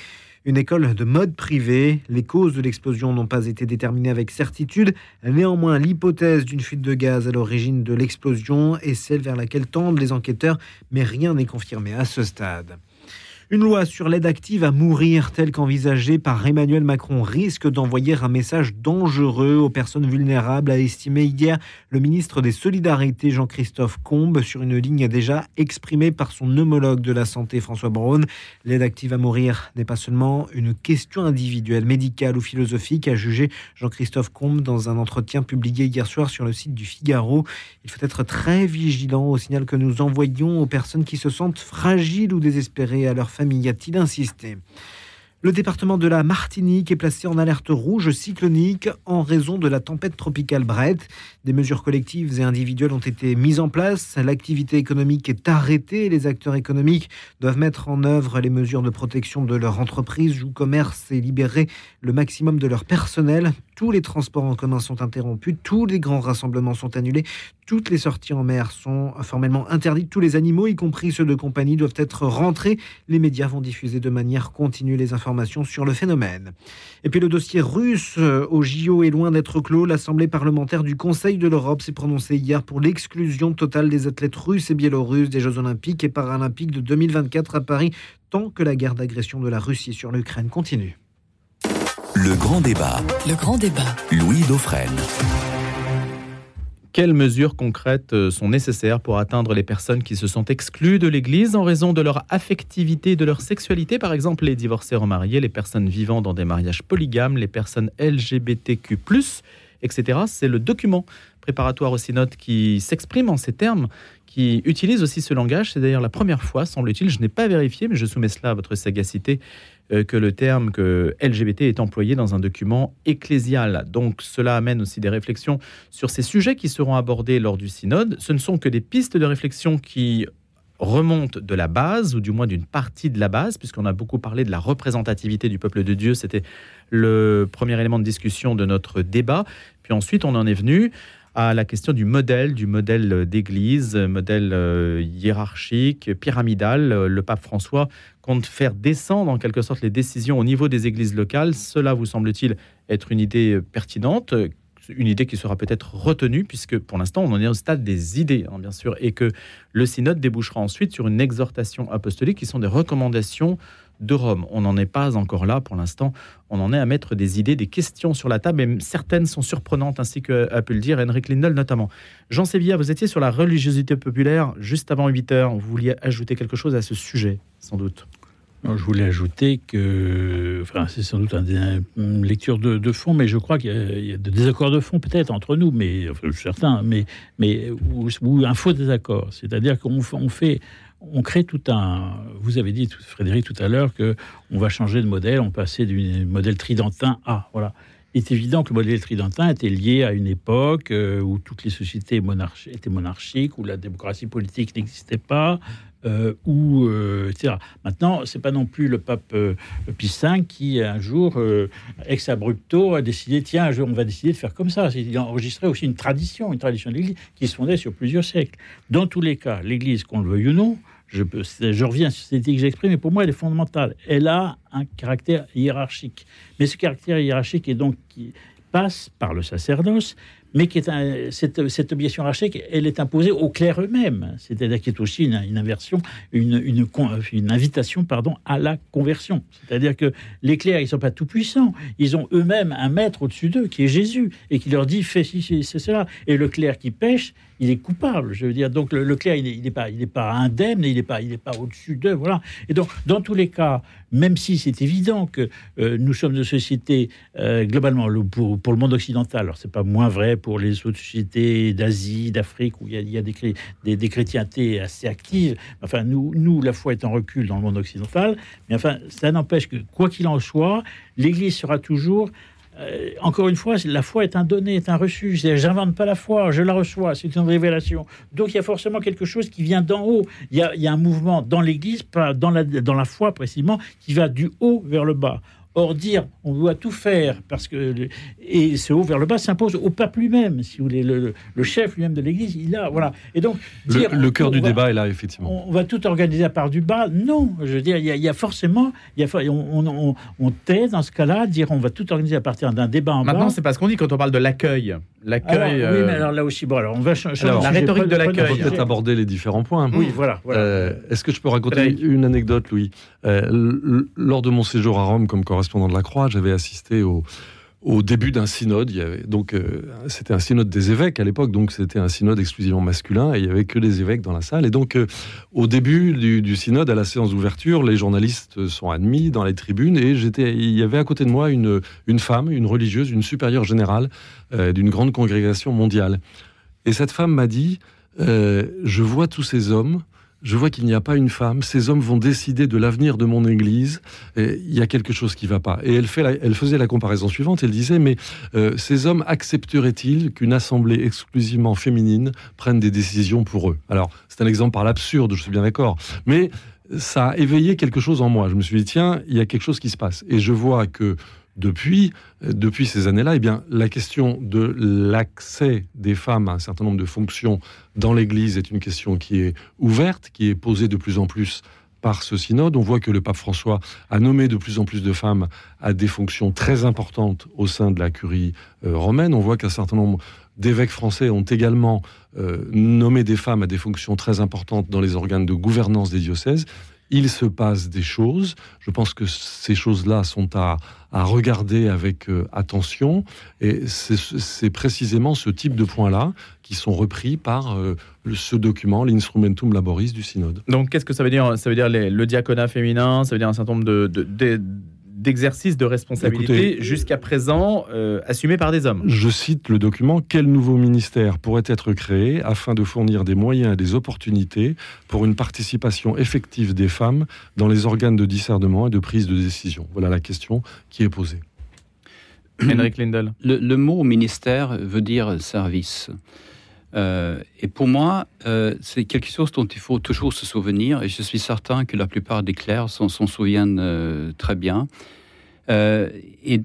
une école de mode privée. Les causes de l'explosion n'ont pas été déterminées avec certitude. Néanmoins, l'hypothèse d'une fuite de gaz à l'origine de l'explosion est celle vers laquelle tendent les enquêteurs, mais rien n'est confirmé à ce stade. Une loi sur l'aide active à mourir, telle qu'envisagée par Emmanuel Macron, risque d'envoyer un message dangereux aux personnes vulnérables, a estimé hier le ministre des Solidarités Jean-Christophe Combes sur une ligne déjà exprimée par son homologue de la santé François Braun. L'aide active à mourir n'est pas seulement une question individuelle, médicale ou philosophique, a jugé Jean-Christophe Combes dans un entretien publié hier soir sur le site du Figaro. Il faut être très vigilant au signal que nous envoyons aux personnes qui se sentent fragiles ou désespérées à leur famille, a-t-il insisté. Le département de la Martinique est placé en alerte rouge cyclonique en raison de la tempête tropicale Brett. Des mesures collectives et individuelles ont été mises en place. L'activité économique est arrêtée. Les acteurs économiques doivent mettre en œuvre les mesures de protection de leur entreprise ou commerce et libérer le maximum de leur personnel. Tous les transports en commun sont interrompus. Tous les grands rassemblements sont annulés. Toutes les sorties en mer sont formellement interdites. Tous les animaux, y compris ceux de compagnie, doivent être rentrés. Les médias vont diffuser de manière continue les informations sur le phénomène. Et puis le dossier russe euh, au JO est loin d'être clos. L'Assemblée parlementaire du Conseil de l'Europe s'est prononcée hier pour l'exclusion totale des athlètes russes et biélorusses des Jeux olympiques et paralympiques de 2024 à Paris, tant que la guerre d'agression de la Russie sur l'Ukraine continue. Le grand débat. Le grand débat. Louis Dauphren. Quelles mesures concrètes euh, sont nécessaires pour atteindre les personnes qui se sont exclues de l'Église en raison de leur affectivité, de leur sexualité, par exemple les divorcés remariés, les personnes vivant dans des mariages polygames, les personnes LGBTQ, etc. C'est le document préparatoire au synode qui s'exprime en ces termes, qui utilise aussi ce langage. C'est d'ailleurs la première fois, semble-t-il, je n'ai pas vérifié, mais je soumets cela à votre sagacité, que le terme que LGBT est employé dans un document ecclésial. Donc cela amène aussi des réflexions sur ces sujets qui seront abordés lors du synode. Ce ne sont que des pistes de réflexion qui remontent de la base, ou du moins d'une partie de la base, puisqu'on a beaucoup parlé de la représentativité du peuple de Dieu. C'était le premier élément de discussion de notre débat. Puis ensuite, on en est venu à la question du modèle, du modèle d'église, modèle euh, hiérarchique, pyramidal. Le pape François compte faire descendre en quelque sorte les décisions au niveau des églises locales. Cela vous semble-t-il être une idée pertinente une idée qui sera peut-être retenue, puisque pour l'instant, on en est au stade des idées, hein, bien sûr, et que le synode débouchera ensuite sur une exhortation apostolique qui sont des recommandations de Rome. On n'en est pas encore là pour l'instant. On en est à mettre des idées, des questions sur la table, et certaines sont surprenantes, ainsi qu'a pu le dire Henrik Lindel notamment. Jean Sévilla, vous étiez sur la religiosité populaire juste avant 8 heures. Vous vouliez ajouter quelque chose à ce sujet, sans doute? Je voulais ajouter que, enfin, c'est sans doute un- une lecture de, fond, mais je crois qu'il y a- des désaccords de fond peut-être entre nous, mais certains, mais, mais ou, un faux désaccord. C'est-à-dire qu'on fait, on crée tout un. Vous avez dit, Frédéric, tout à l'heure que on va changer de modèle, on passait du modèle tridentin à voilà. Il est évident que le modèle tridentin était lié à une époque euh, où toutes les sociétés étaient monarchiques, où la démocratie politique n'existait pas, euh, où, euh, etc. Maintenant, c'est pas non plus le pape euh, Pie V qui, un jour, euh, ex abrupto, a décidé tiens, un jour, on va décider de faire comme ça. Il a enregistré aussi une tradition, une tradition de l'Église qui se fondait sur plusieurs siècles. Dans tous les cas, l'Église, qu'on le veuille ou non, je, peux- reviens sur cette idée que j'exprime, mais pour moi, elle est fondamentale. Elle a un caractère hiérarchique. Mais ce caractère hiérarchique est donc qui passe par le sacerdoce, mais qui est cette, cette obligation hiérarchique, elle est imposée aux clercs eux-mêmes. C'est-à-dire qu'il y a aussi une, inversion, une, invitation pardon, à la conversion. C'est-à-dire que les clercs, ils ne sont pas tout puissants. Ils ont eux-mêmes un maître au-dessus d'eux, qui est Jésus, et qui leur dit fais ci, c'est cela. Et le clerc qui pêche, il est coupable. Je veux dire, donc le, le clerc, il n'est pas, indemne, il n'est pas, pas au-dessus d'eux. Voilà. Et donc, dans tous les cas, même si c'est évident que euh, nous sommes de sociétés euh, globalement le- pour, le monde occidental, alors c'est pas moins vrai pour les autres sociétés d'Asie, d'Afrique où il y a, des, des, des chrétientés assez actives. Enfin, nous, nous, la foi est en recul dans le monde occidental, mais enfin, ça n'empêche que quoi qu'il en soit, l'Église sera toujours euh, encore une fois, la foi est un donné, est un reçu. J'invente pas la foi, je la reçois, c'est une révélation. Donc il y a forcément quelque chose qui vient d'en haut. Il y a, un mouvement dans l'Église, dans la, dans la foi précisément, qui va du haut vers le bas. Or, dire on doit tout faire, parce que et ce haut vers le bas s'impose au pape lui-même, si vous voulez, le, chef lui-même de l'Église, il a voilà. Et donc Le, dire le cœur du va- débat est là, effectivement. on va tout organiser à part du bas? Non, je veux dire, il y a, il y a forcément, il y a, on, on, on- on tait dans ce cas-là, dire on va tout organiser à partir d'un débat en Maintenant, bas. c'est pas ce qu'on dit quand on parle de l'accueil. L'accueil. oui, euh, mais alors là aussi, bon, alors on va cha- changer Alors, la rhétorique de l'accueil. On peut-être aborder les différents points. Oui, voilà, voilà. Euh, Est-ce que je peux raconter une anecdote, Louis? Euh, Lors de mon séjour à Rome comme correspondant de la Croix, j'avais assisté au, début d'un synode. Il y avait, donc, euh, c'était un synode des évêques à l'époque, donc c'était un synode exclusivement masculin et il y avait que les évêques dans la salle. Et donc, euh, au début du, synode, à la séance d'ouverture, les journalistes sont admis dans les tribunes et j'étais, il y avait à côté de moi une, femme, une religieuse, une supérieure générale euh, d'une grande congrégation mondiale. Et cette femme m'a dit Je vois tous ces hommes, je vois qu'il n'y a pas une femme, ces hommes vont décider de l'avenir de mon église, et il y a quelque chose qui ne va pas. Et elle, faisait la comparaison suivante elle disait Mais euh, ces hommes accepteraient-ils qu'une assemblée exclusivement féminine prenne des décisions pour eux? Alors, c'est un exemple par l'absurde, je suis bien d'accord, mais ça a éveillé quelque chose en moi. Je me suis dit Tiens, il y a quelque chose qui se passe. Et je vois que depuis, euh, depuis ces années-là, eh bien, la question de l'accès des femmes à un certain nombre de fonctions dans l'Église est une question qui est ouverte, qui est posée de plus en plus par ce synode. On voit que le pape François a nommé de plus en plus de femmes à des fonctions très importantes au sein de la curie euh, romaine. On voit qu'un certain nombre d'évêques français ont également euh, nommé des femmes à des fonctions très importantes dans les organes de gouvernance des diocèses. Il se passe des choses. Je pense que ces choses-là sont à, à regarder avec euh, attention. Et c'est précisément ce type de points-là qui sont repris par euh, ce document, l'Instrumentum Laboris du Synode. Donc, qu'est-ce que ça veut dire? Ça veut dire le diaconat féminin, ça veut dire un certain nombre de- d'exercices de responsabilité Écoutez, jusqu'à présent euh, assumés par des hommes. Je cite le document Quel nouveau ministère pourrait être créé afin de fournir des moyens et des opportunités pour une participation effective des femmes dans les organes de discernement et de prise de décision? Voilà la question qui est posée. Henrik Lindel. Le, le mot ministère veut dire service. Euh, et pour moi, euh, c'est quelque chose dont il faut toujours se souvenir, et je suis certain que la plupart des clercs s'en souviennent euh, très bien. Et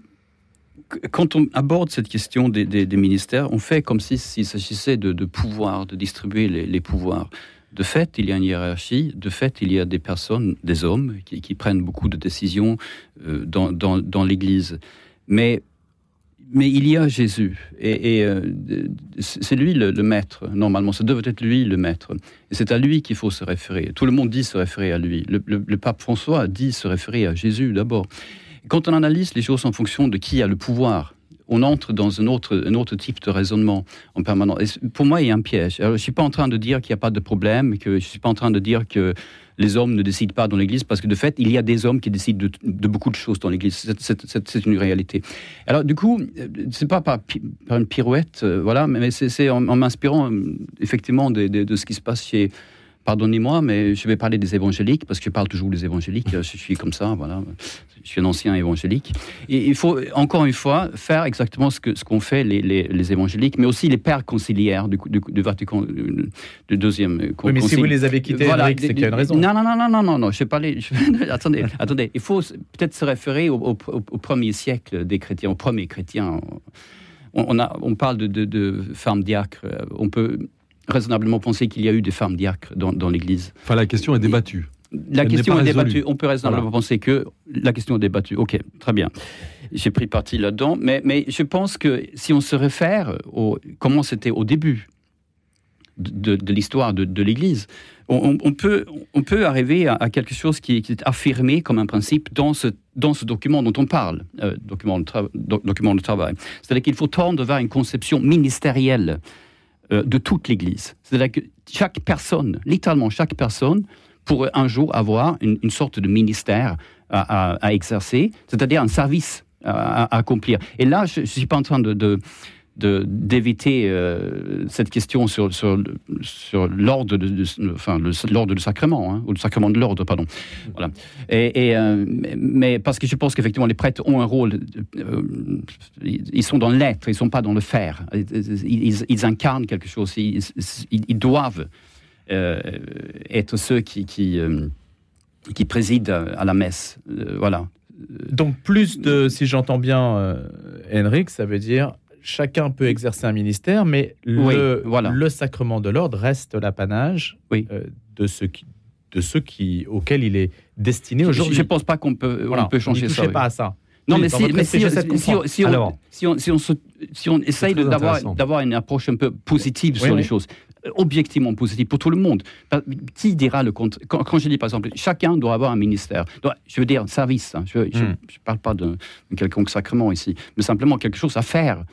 qu- quand on aborde cette question des, ministères, on fait comme si- s'il s'agissait de, pouvoir, de distribuer les, pouvoirs. De fait, il y a une hiérarchie. De fait, il y a des personnes, des hommes, qui, prennent beaucoup de décisions dans, dans- dans l'Église. Mais mais il y a Jésus, et, euh, c'est lui le, maître, normalement, ça devrait être lui le maître. C'est à lui qu'il faut se référer. Tout le monde dit se référer à lui. Le, pape François dit se référer à Jésus d'abord. Quand on analyse les choses en fonction de qui a le pouvoir on entre dans un autre, un autre type de raisonnement en permanence. Et pour moi, il y a un piège. Je ne suis pas en train de dire qu'il n'y a pas de problème, que je ne suis pas en train de dire que les hommes ne décident pas dans l'Église, parce que de fait, il y a des hommes qui décident de, beaucoup de choses dans l'Église. C'est une réalité. Alors, du coup, c'est pas par, par, une pirouette, euh, voilà, mais c'est en, m'inspirant euh, effectivement de, de, ce qui se passe chez pardonnez-moi, mais je vais parler des évangéliques, parce que je parle toujours des évangéliques, je suis comme ça, voilà, je suis un ancien évangélique. Et il faut, encore une fois, faire exactement ce qu'ont ce qu'on fait les, les, évangéliques, mais aussi les pères conciliaires du, du, du Vatican, du deuxième oui, mais si vous les avez quittés, voilà, c'est qu'il y a une raison. Non, non, non, non, non, non, je vais parler... attendez, attendez, il faut peut-être se référer au, au, premier siècle des chrétiens, au premier chrétien. On, a, on parle de, de, de femmes diacres, on peut raisonnablement penser qu'il y a eu des femmes diacres dans, dans l'Église. Enfin, la question est débattue. La question est débattue. On peut raisonnablement penser que la question est débattue. Ok, très bien. J'ai pris parti là-dedans. Mais, mais je pense que si on se réfère au comment c'était au début de, de l'histoire de, de l'Église, on, on, peut, on peut arriver à, quelque chose qui, qui, est affirmé comme un principe dans ce, dans ce document dont on parle, euh, document, de document de travail. C'est-à-dire qu'il faut tendre vers une conception ministérielle de toute l'Église. C'est-à-dire que chaque personne, littéralement chaque personne, pourrait un jour avoir une, sorte de ministère à, exercer, c'est-à-dire un service à, accomplir. Et là, je ne suis pas en train de d'éviter euh, cette question sur, sur, sur l'ordre de, enfin, l'ordre du sacrement, hein, ou le sacrement de l'ordre, pardon. Voilà. Et, euh, mais parce que je pense qu'effectivement, les prêtres ont un rôle, euh, ils sont dans l'être, ils ne sont pas dans le faire. Ils, incarnent quelque chose, ils, ils doivent être ceux qui, qui, qui, président à la messe. voilà. Donc plus de, si j'entends bien, Henrik, ça veut dire chacun peut exercer un ministère, mais le, voilà. le sacrement de l'ordre reste l'apanage oui. Euh, de ceux qui de ceux qui, auxquels il est destiné aujourd'hui. Je ne pense pas qu'on peut, on peut changer ça. Ne pas à ça. Non, mais, si, mais si, si, on, on, on, essaye d'avoir une approche un peu positive sur les choses, euh, objectivement positive pour tout le monde, qui dira le compte quand, je dis par exemple, chacun doit avoir un ministère. je veux dire service. Hein. je ne hmm. parle pas de, de quelconque sacrement ici, mais simplement quelque chose à faire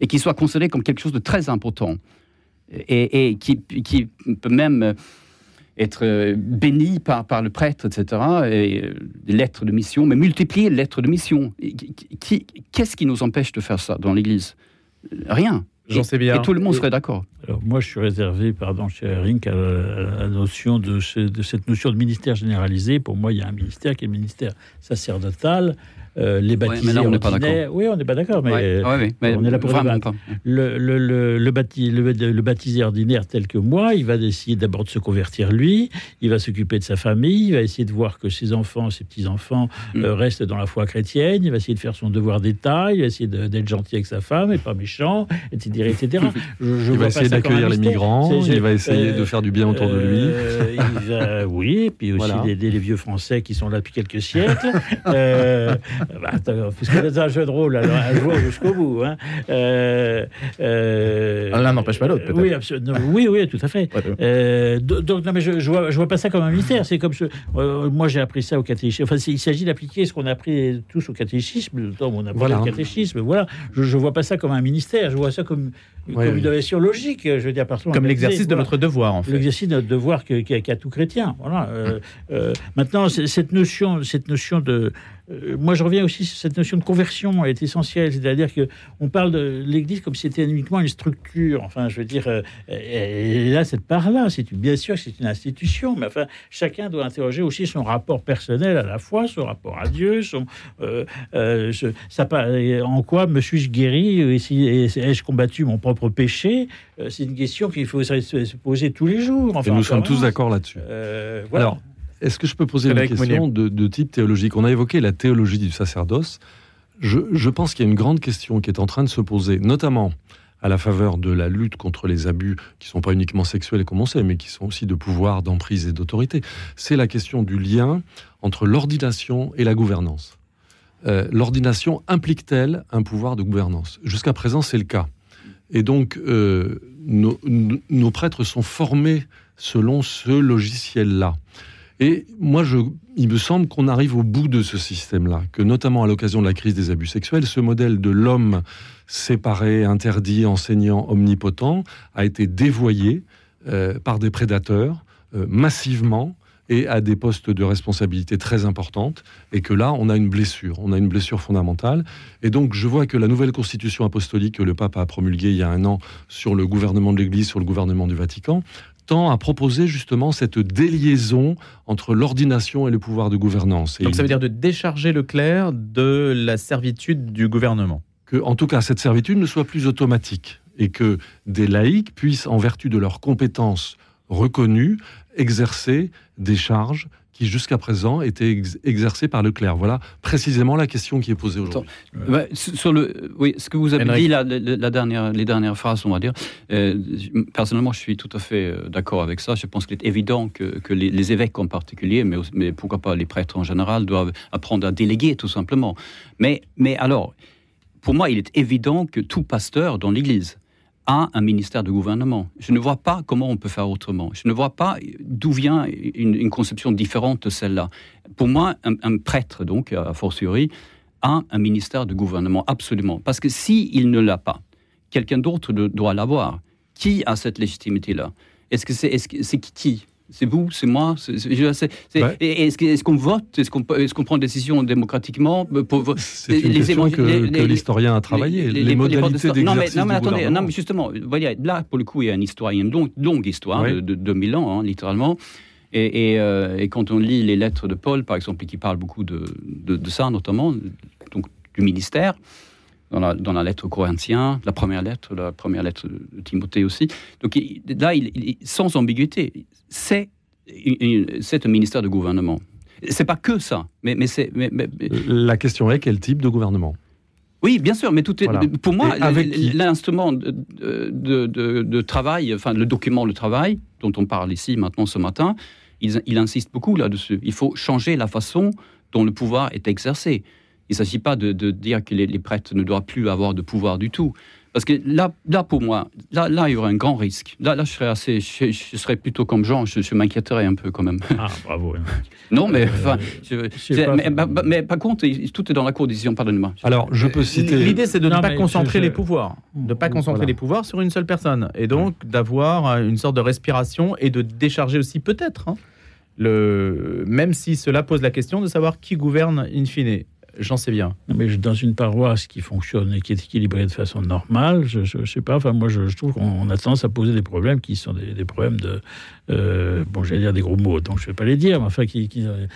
et qui soit considéré comme quelque chose de très important et, qui, peut même être euh, béni par, par le prêtre, etc., et euh, des lettres de mission, mais multiplier les lettres de mission. Qu'est-ce qui nous empêche de faire ça dans l'Église? Rien. J'en sais bien. Et tout le monde serait d'accord. Alors moi, je suis réservé, pardon, cher Rink, à la, notion de, de, cette notion de ministère généralisé. Pour moi, il y a un ministère qui est le ministère sacerdotal, euh, les baptisés on n'est pas d'accord. Oui, on n'est pas d'accord, mais, on est là pour débattre. Le, le, le, le, baptisé ordinaire tel que moi, il va essayer d'abord de se convertir lui, il va s'occuper de sa famille, il va essayer de voir que ses enfants, ses petits-enfants mm. euh, restent dans la foi chrétienne, il va essayer de faire son devoir d'État, il va essayer d'être gentil avec sa femme et pas méchant, etc. etc. Je, il va essayer d'accueillir les migrants, il va essayer de faire du bien autour de lui. Euh, oui, et puis aussi d'aider les vieux Français qui sont là depuis quelques siècles. bah, puisque c'est un jeu de rôle, alors un joueur jusqu'au bout. Hein. Euh, euh, L'un n'empêche pas l'autre, oui, oui, oui, tout à fait. Euh, donc, non, mais je, je, vois, je vois pas ça comme un mystère. C'est comme ce, euh, moi, j'ai appris ça au catéchisme. Enfin, il s'agit d'appliquer ce qu'on a appris tous au catéchisme, le temps où on a appris le catéchisme. Voilà. Je, je vois pas ça comme un ministère. Je vois ça comme, comme une innovation logique. Je veux dire, comme l'exercice de notre devoir, en fait. L'exercice de notre devoir qu'a tout chrétien. Voilà. maintenant, cette notion, cette notion de euh, moi, je reviens aussi sur cette notion de conversion est essentielle. C'est-à-dire que on parle de l'Église comme si c'était uniquement une structure. Enfin, je veux dire, euh, et là, cette part-là, c'est bien sûr c'est une institution, mais enfin, chacun doit interroger aussi son rapport personnel à la foi, son rapport à Dieu, son, euh, ça, en quoi me suis-je guéri Ai-je combattu mon propre péché C'est une question qu'il faut se poser tous les jours. Enfin, et nous sommes tous d'accord là-dessus. voilà. Alors, est-ce que je peux poser une question de, type théologique? On a évoqué la théologie du sacerdoce. Je, pense qu'il y a une grande question qui est en train de se poser, notamment à la faveur de la lutte contre les abus qui ne sont pas uniquement sexuels, comme on sait, mais qui sont aussi de pouvoir, d'emprise et d'autorité. C'est la question du lien entre l'ordination et la gouvernance. Euh, l'ordination implique-t-elle un pouvoir de gouvernance? Jusqu'à présent, c'est le cas. Et donc, euh, nos, prêtres sont formés selon ce logiciel-là. Et moi, je, il me semble qu'on arrive au bout de ce système-là, que notamment à l'occasion de la crise des abus sexuels, ce modèle de l'homme séparé, interdit, enseignant, omnipotent, a été dévoyé euh, par des prédateurs euh, massivement et à des postes de responsabilité très importantes, et que là, on a une blessure, on a une blessure fondamentale. Et donc, je vois que la nouvelle constitution apostolique que le pape a promulguée il y a un an sur le gouvernement de l'Église, sur le gouvernement du Vatican, tend à proposer justement cette déliaison entre l'ordination et le pouvoir de gouvernance. Donc ça veut dire de décharger le clerc de la servitude du gouvernement. que, en tout cas, cette servitude ne soit plus automatique et que des laïcs puissent, en vertu de leurs compétences reconnues, exercer des charges qui jusqu'à présent étaient ex- exercées par le clerc. Voilà précisément la question qui est posée aujourd'hui. Sur sur le, oui, ce que vous avez dit, la, la- la dernière, les dernières phrases, on va dire, euh, personnellement, je suis tout à fait euh, d'accord avec ça. Je pense qu'il est évident que, que les, les évêques en particulier, mais, mais pourquoi pas les prêtres en général, doivent apprendre à déléguer, tout simplement. Mais, mais alors, pour moi, il est évident que tout pasteur dans l'Église a un ministère de gouvernement. Je ne vois pas comment on peut faire autrement. Je ne vois pas d'où vient une, conception différente de celle-là. Pour moi, un, prêtre, donc, a fortiori, a un ministère de gouvernement, absolument. Parce que s'il ne l'a pas, quelqu'un d'autre doit l'avoir. Qui a cette légitimité-là? Est-ce que c'est est -ce c'est qui? C'est vous C'est moi Ouais. et Est-ce qu'on vote Est-ce qu'on est prend des décisions démocratiquement pour, vo- C'est une les question que, les- que les- l'historien a travaillé. Les, les- les modalités d'exercice Non, mais, non, mais attendez, non, mais justement, voyez, là, pour le coup, il y a une histoire, il y a une longue, longue histoire de, de 2000 ans, hein, littéralement. Et, et, euh, et quand on lit les lettres de Paul, par exemple, qui parlent beaucoup de, de, de ça, notamment, donc du ministère, dans la, dans la lettre aux Corinthiens, la première lettre, la première lettre de Timothée aussi. Donc il- là, il, il- sans ambiguïté, c'est un ministère de gouvernement. C'est pas que ça, mais, mais c'est. mais- mais- La question est quel type de gouvernement? Oui, bien sûr, mais tout est. Voilà. Pour moi, l'instrument de, de, de- de travail, enfin le document de travail dont on parle ici maintenant ce matin, il, il insiste beaucoup là-dessus. Il faut changer la façon dont le pouvoir est exercé. Il ne s'agit pas de, de dire que les, les prêtres ne doivent plus avoir de pouvoir du tout. Parce que là, là pour moi, là, là, il y aurait un grand risque. Là, là je serais assez, je, je serais plutôt comme Jean. Je, je m'inquiéterais un peu quand même. Ah, bravo. Non, mais, Euh, enfin, je- sais c'est- pas, mais, mais- mais par contre, tout est dans la cour décision. Pardonnez-moi. Alors, je peux citer. L'idée, c'est de Non, ne pas mais concentrer je- je- les pouvoirs, de ne pas concentrer Voilà. les pouvoirs sur une seule personne, et donc d'avoir euh, une sorte de respiration et de décharger aussi peut-être, hein, le, même si cela pose la question de savoir qui gouverne in fine. J'en sais bien. Non, mais dans une paroisse qui fonctionne et qui est équilibrée de façon normale, je, je sais pas, enfin moi je, je trouve qu'on a tendance à poser des problèmes qui sont des, des problèmes de, euh, bon j'allais dire des gros mots, donc je vais pas les dire, mais enfin qui, qui euh,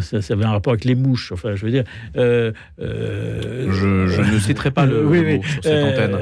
ça, ça avait un rapport avec les mouches, enfin je veux dire. euh, euh, Je, je ne citerai pas le, oui, le oui. mot sur cette Euh, antenne.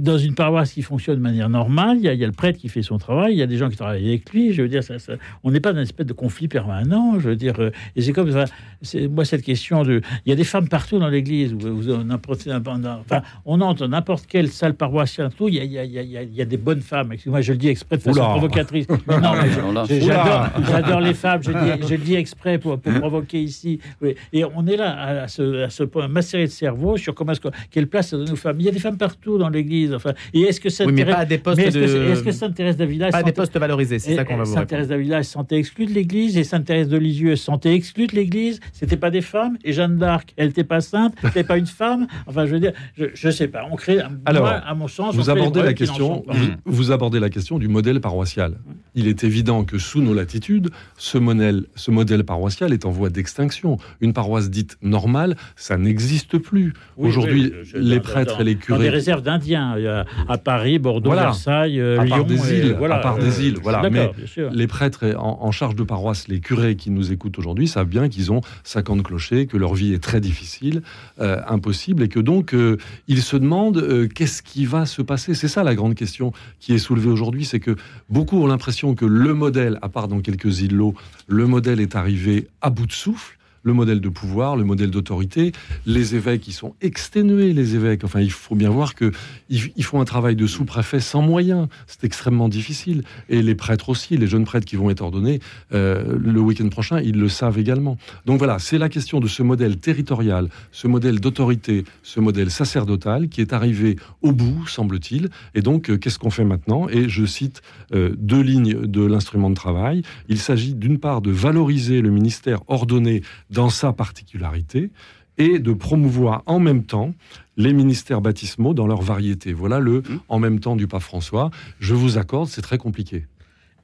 Dans une paroisse qui fonctionne de manière normale, il y, a, il y a le prêtre qui fait son travail, il y a des gens qui travaillent avec lui. Je veux dire, ça, ça- on n'est pas dans une espèce de conflit permanent. Je veux dire, euh, et c'est comme ça. C'est moi cette question de. Il y a des femmes partout dans l'Église. Où, où- n'importe- n'importe- enfin, on entre dans n'importe quelle salle paroissiale. Tout, il y a, il y il y des bonnes femmes. Excusez-moi, je le dis exprès de façon Oula. provocatrice. Mais non, mais. J'adore, les femmes, je, dis, je le dis exprès pour, pour provoquer ici. Oui. Et on est là à, ce, à ce point, macérer de cerveau sur comment est-ce que, quelle place ça donne aux femmes. Il y a des femmes partout dans l'Église. Enfin, et est-ce que ça Oui, mais intéresse- pas à des postes mais est-ce que, de- est-ce que Sainte-Thérèse d'Avila Pas est des postes valorisés, c'est ça qu'on va vous. Sainte-Thérèse d'Avila est santé exclue de l'Église et Sainte-Thérèse de Lisieux est santé exclue de l'Église? C'était pas des femmes et Jeanne d'Arc, elle n'était pas sainte, c'était pas une femme? Enfin, je veux dire, je, je sais pas. On crée, Alors, moi, à mon sens, on Vous abordez la question. Vous, vous abordez la question du modèle paroissial. Il est évident que sous nos latitudes, ce modèle, ce modèle paroissial est en voie d'extinction. Une paroisse dite normale, ça n'existe plus. Oui, Aujourd'hui, oui, je- les dans- prêtres dans- et les Dans des curés. réserves d'Indiens, il y a à Paris, Bordeaux, Voilà. Versailles, euh, À Lyon. part des et îles, voilà, à part euh, des îles, voilà. Mais les prêtres en, en charge de paroisse, les curés qui nous écoutent aujourd'hui, savent bien qu'ils ont 50 clochers, que leur vie est très difficile, euh, impossible, et que donc euh, ils se demandent euh, qu'est-ce qui va se passer. C'est ça la grande question qui est soulevée aujourd'hui, c'est que beaucoup ont l'impression que le modèle, à part dans quelques îlots, le modèle est arrivé à bout de souffle. Le modèle de pouvoir, le modèle d'autorité. Les évêques, ils sont exténués, les évêques. Enfin, il faut bien voir que ils font un travail de sous-préfet sans moyens. C'est extrêmement difficile. Et les prêtres aussi, les jeunes prêtres qui vont être ordonnés euh, le week-end prochain, ils le savent également. Donc voilà, c'est la question de ce modèle territorial, ce modèle d'autorité, ce modèle sacerdotal qui est arrivé au bout, semble-t-il. Et donc, euh, qu'est-ce qu'on fait maintenant? Et je cite euh, deux lignes de l'instrument de travail. Il s'agit d'une part de valoriser le ministère ordonné dans sa particularité et de promouvoir en même temps les ministères baptismaux dans leur variété. Voilà le mmh. en même temps du pape François. Je vous accorde, c'est très compliqué.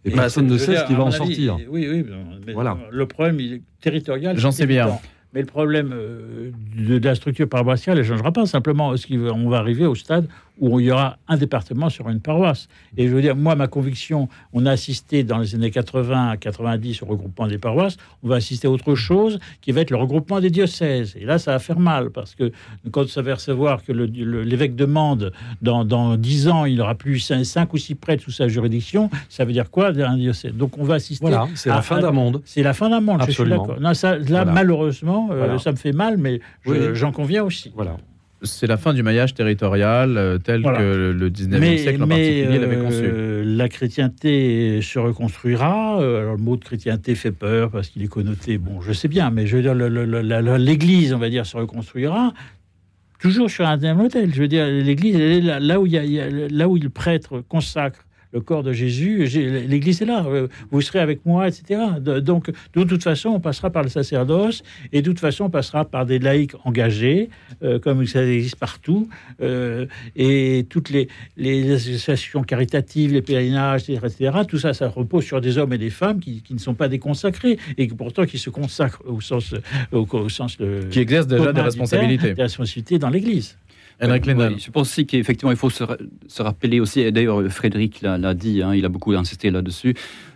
Et, personne ne sait ce qui va en sortir. Oui, oui. Mais voilà. Le problème il est territorial. J'en sais bien. Mais le problème euh, de, la structure paroissiale ne changera pas. Simplement, on va arriver au stade où il y aura un département sur une paroisse. Et je veux dire, moi, ma conviction, on a assisté dans les années 80 90 au regroupement des paroisses, on va assister à autre chose qui va être le regroupement des diocèses. Et là, ça va faire mal parce que quand ça va recevoir que l'évêque demande dans, dans 10 ans, il aura plus 5, ou 6 prêtres sous sa juridiction, ça veut dire quoi un diocèse? Donc on va assister. Voilà, c'est la fin d'un monde. C'est la fin d'un monde, je suis d'accord. Là, malheureusement, euh, ça me fait mal, mais j'en conviens aussi. Voilà c'est la fin du maillage territorial euh, tel que le 19e siècle en particulier l'avait conçu. Euh, la chrétienté se reconstruira. Euh, alors, le mot de chrétienté fait peur parce qu'il est connoté. Bon, je sais bien, mais je veux dire, l'Église, on va dire, se reconstruira toujours sur un même modèle. Je veux dire, l'Église, là, où il y a, là où le prêtre consacre le corps de Jésus, l'Église est là, euh, vous serez avec moi, etc. Donc, de toute façon, on passera par le sacerdoce, et de toute façon, on passera par des laïcs engagés, euh, comme ça existe partout, euh, et toutes les, associations caritatives, les pèlerinages, etc., Tout ça, ça repose sur des hommes et des femmes qui, ne sont pas des consacrés, et pourtant qui se consacrent au sens, au, sens qui exercent déjà des responsabilités, des responsabilités dans l'Église. Je pense aussi qu'effectivement, il faut se, rappeler aussi, et d'ailleurs Frédéric l'a dit, hein, il a beaucoup insisté là-dessus,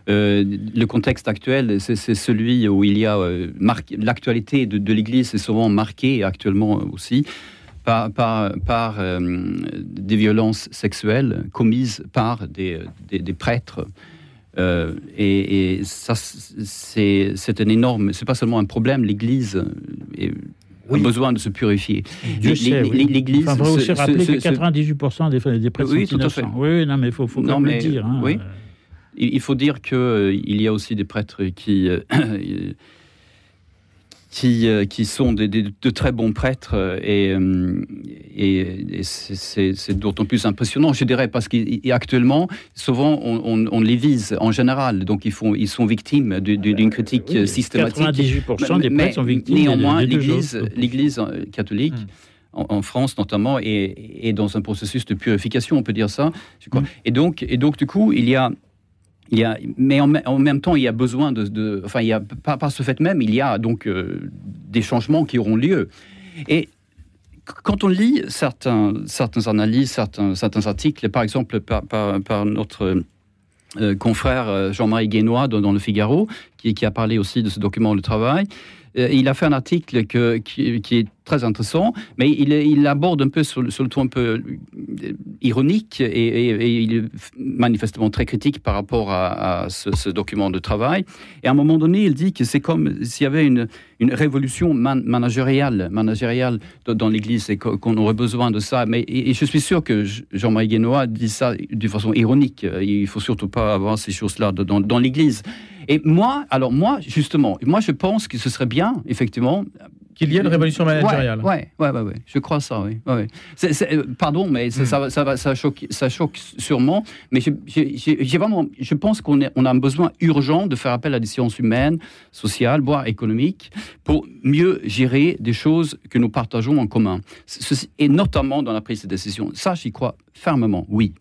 euh, le contexte actuel, c'est celui où il y a euh, l'actualité de, l'Église est souvent marquée actuellement aussi par, par, euh, des violences sexuelles commises par des, des, prêtres. et, et, ça, c'est un énorme. C'est pas seulement un problème. L'Église oui. besoin de se purifier. L'Église. Il faudrait aussi rappeler que 98% des, des prêtres oui, sont innocents. Oui, non, mais il faut, faut le dire. Hein. Oui. Il faut dire qu'il euh, y a aussi des prêtres qui, euh, qui, euh, qui sont des, de très bons prêtres euh, et, euh, et, c'est d'autant plus impressionnant, je dirais, parce qu'actuellement, souvent, on, les vise en général, donc ils, font, ils sont victimes d'une critique systématique. 98% des prêtres sont victimes. Néanmoins, l'Église catholique. Hmm. En, France notamment, est, dans un processus de purification, on peut dire ça. Hmm. Et, donc, et donc, du coup, il y a mais en, même temps, il y a besoin de, enfin, il y a pas par ce fait même, il y a donc euh, des changements qui auront lieu. Et quand on lit certains, certaines analyses, certains, certains articles, par exemple par, notre euh, confrère euh, Jean-Marie Guénois dans, Le Figaro, qui, qui, a parlé aussi de ce document de travail, il a fait un article qui, est très intéressant, mais il, il aborde un peu sur, le ton un peu euh, ironique et, il est manifestement très critique par rapport à, ce, document de travail. Et à un moment donné, il dit que c'est comme s'il y avait une, révolution managériale, dans l'Église et qu'on aurait besoin de ça. Mais je suis sûr que Jean-Marie Guénois dit ça de façon ironique. Il faut surtout pas avoir ces choses-là dans l'Église. Et moi, alors moi, justement, moi je pense que ce serait bien, effectivement, qu'il y ait une révolution managériale. Oui, ouais, ouais, ouais, je crois ça, oui. Ouais, euh, pardon, mais ça, ça, ça, ça, choque, ça choque sûrement, mais j'ai vraiment, je pense qu'on on a un besoin urgent de faire appel à des sciences humaines, sociales, voire économiques, pour mieux gérer des choses que nous partageons en commun, et notamment dans la prise de décision. Ça, j'y crois fermement, oui.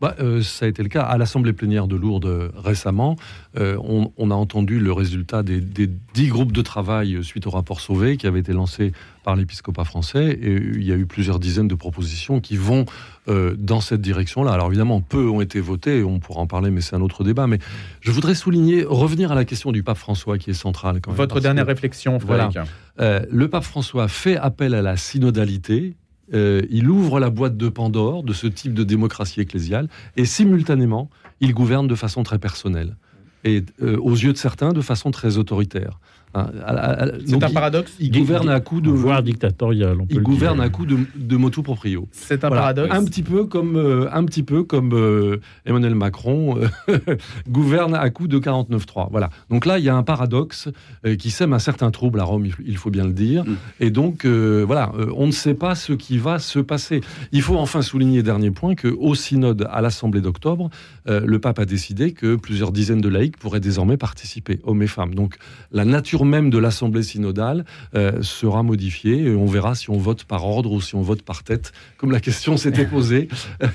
Bah, euh, ça a été le cas à l'Assemblée plénière de Lourdes récemment. Euh, on, a entendu le résultat des, dix groupes de travail suite au rapport Sauvé qui avait été lancé par l'épiscopat français. Et il y a eu plusieurs dizaines de propositions qui vont euh, dans cette direction-là. Alors évidemment, peu ont été votés, on pourra en parler, mais c'est un autre débat. Mais je voudrais souligner, revenir à la question du pape François qui est centrale. Quand même, Votre dernière réflexion, Frédéric. le pape François fait appel à la synodalité euh, il ouvre la boîte de Pandore de ce type de démocratie ecclésiale et simultanément, il gouverne de façon très personnelle. et euh, aux yeux de certains de façon très autoritaire. Hein, à- à- à- C'est un paradoxe. Il gouverne à coup de voire dictatorial. On peut il gouverne à coup de, de motu proprio. C'est un Voilà. paradoxe. Un petit peu comme, euh, un petit peu comme euh, Emmanuel Macron euh, gouverne à coup de 49-3. Voilà. Donc là, il y a un paradoxe euh, qui sème un certain trouble à Rome, il, faut bien le dire. Mm. Et donc, euh, voilà, euh, on ne sait pas ce qui va se passer. Il faut enfin souligner, dernier point, qu'au synode à l'Assemblée d'octobre, euh, le pape a décidé que plusieurs dizaines de laïcs pourraient désormais participer, hommes et femmes. Donc, la nature même de l'Assemblée synodale euh, sera modifiée. Et on verra si on vote par ordre ou si on vote par tête, comme la question s'était posée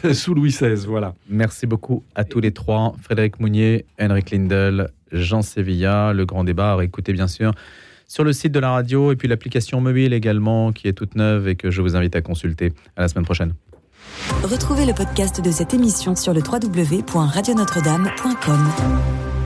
euh, sous Louis XVI. Voilà. Merci beaucoup à tous les trois. Frédéric Mounier, Henrik Lindel, Jean Sevilla, le grand débat. à Écoutez bien sûr sur le site de la radio et puis l'application mobile également qui est toute neuve et que je vous invite à consulter. À la semaine prochaine. Retrouvez le podcast de cette émission sur le www.radionotre-dame.com.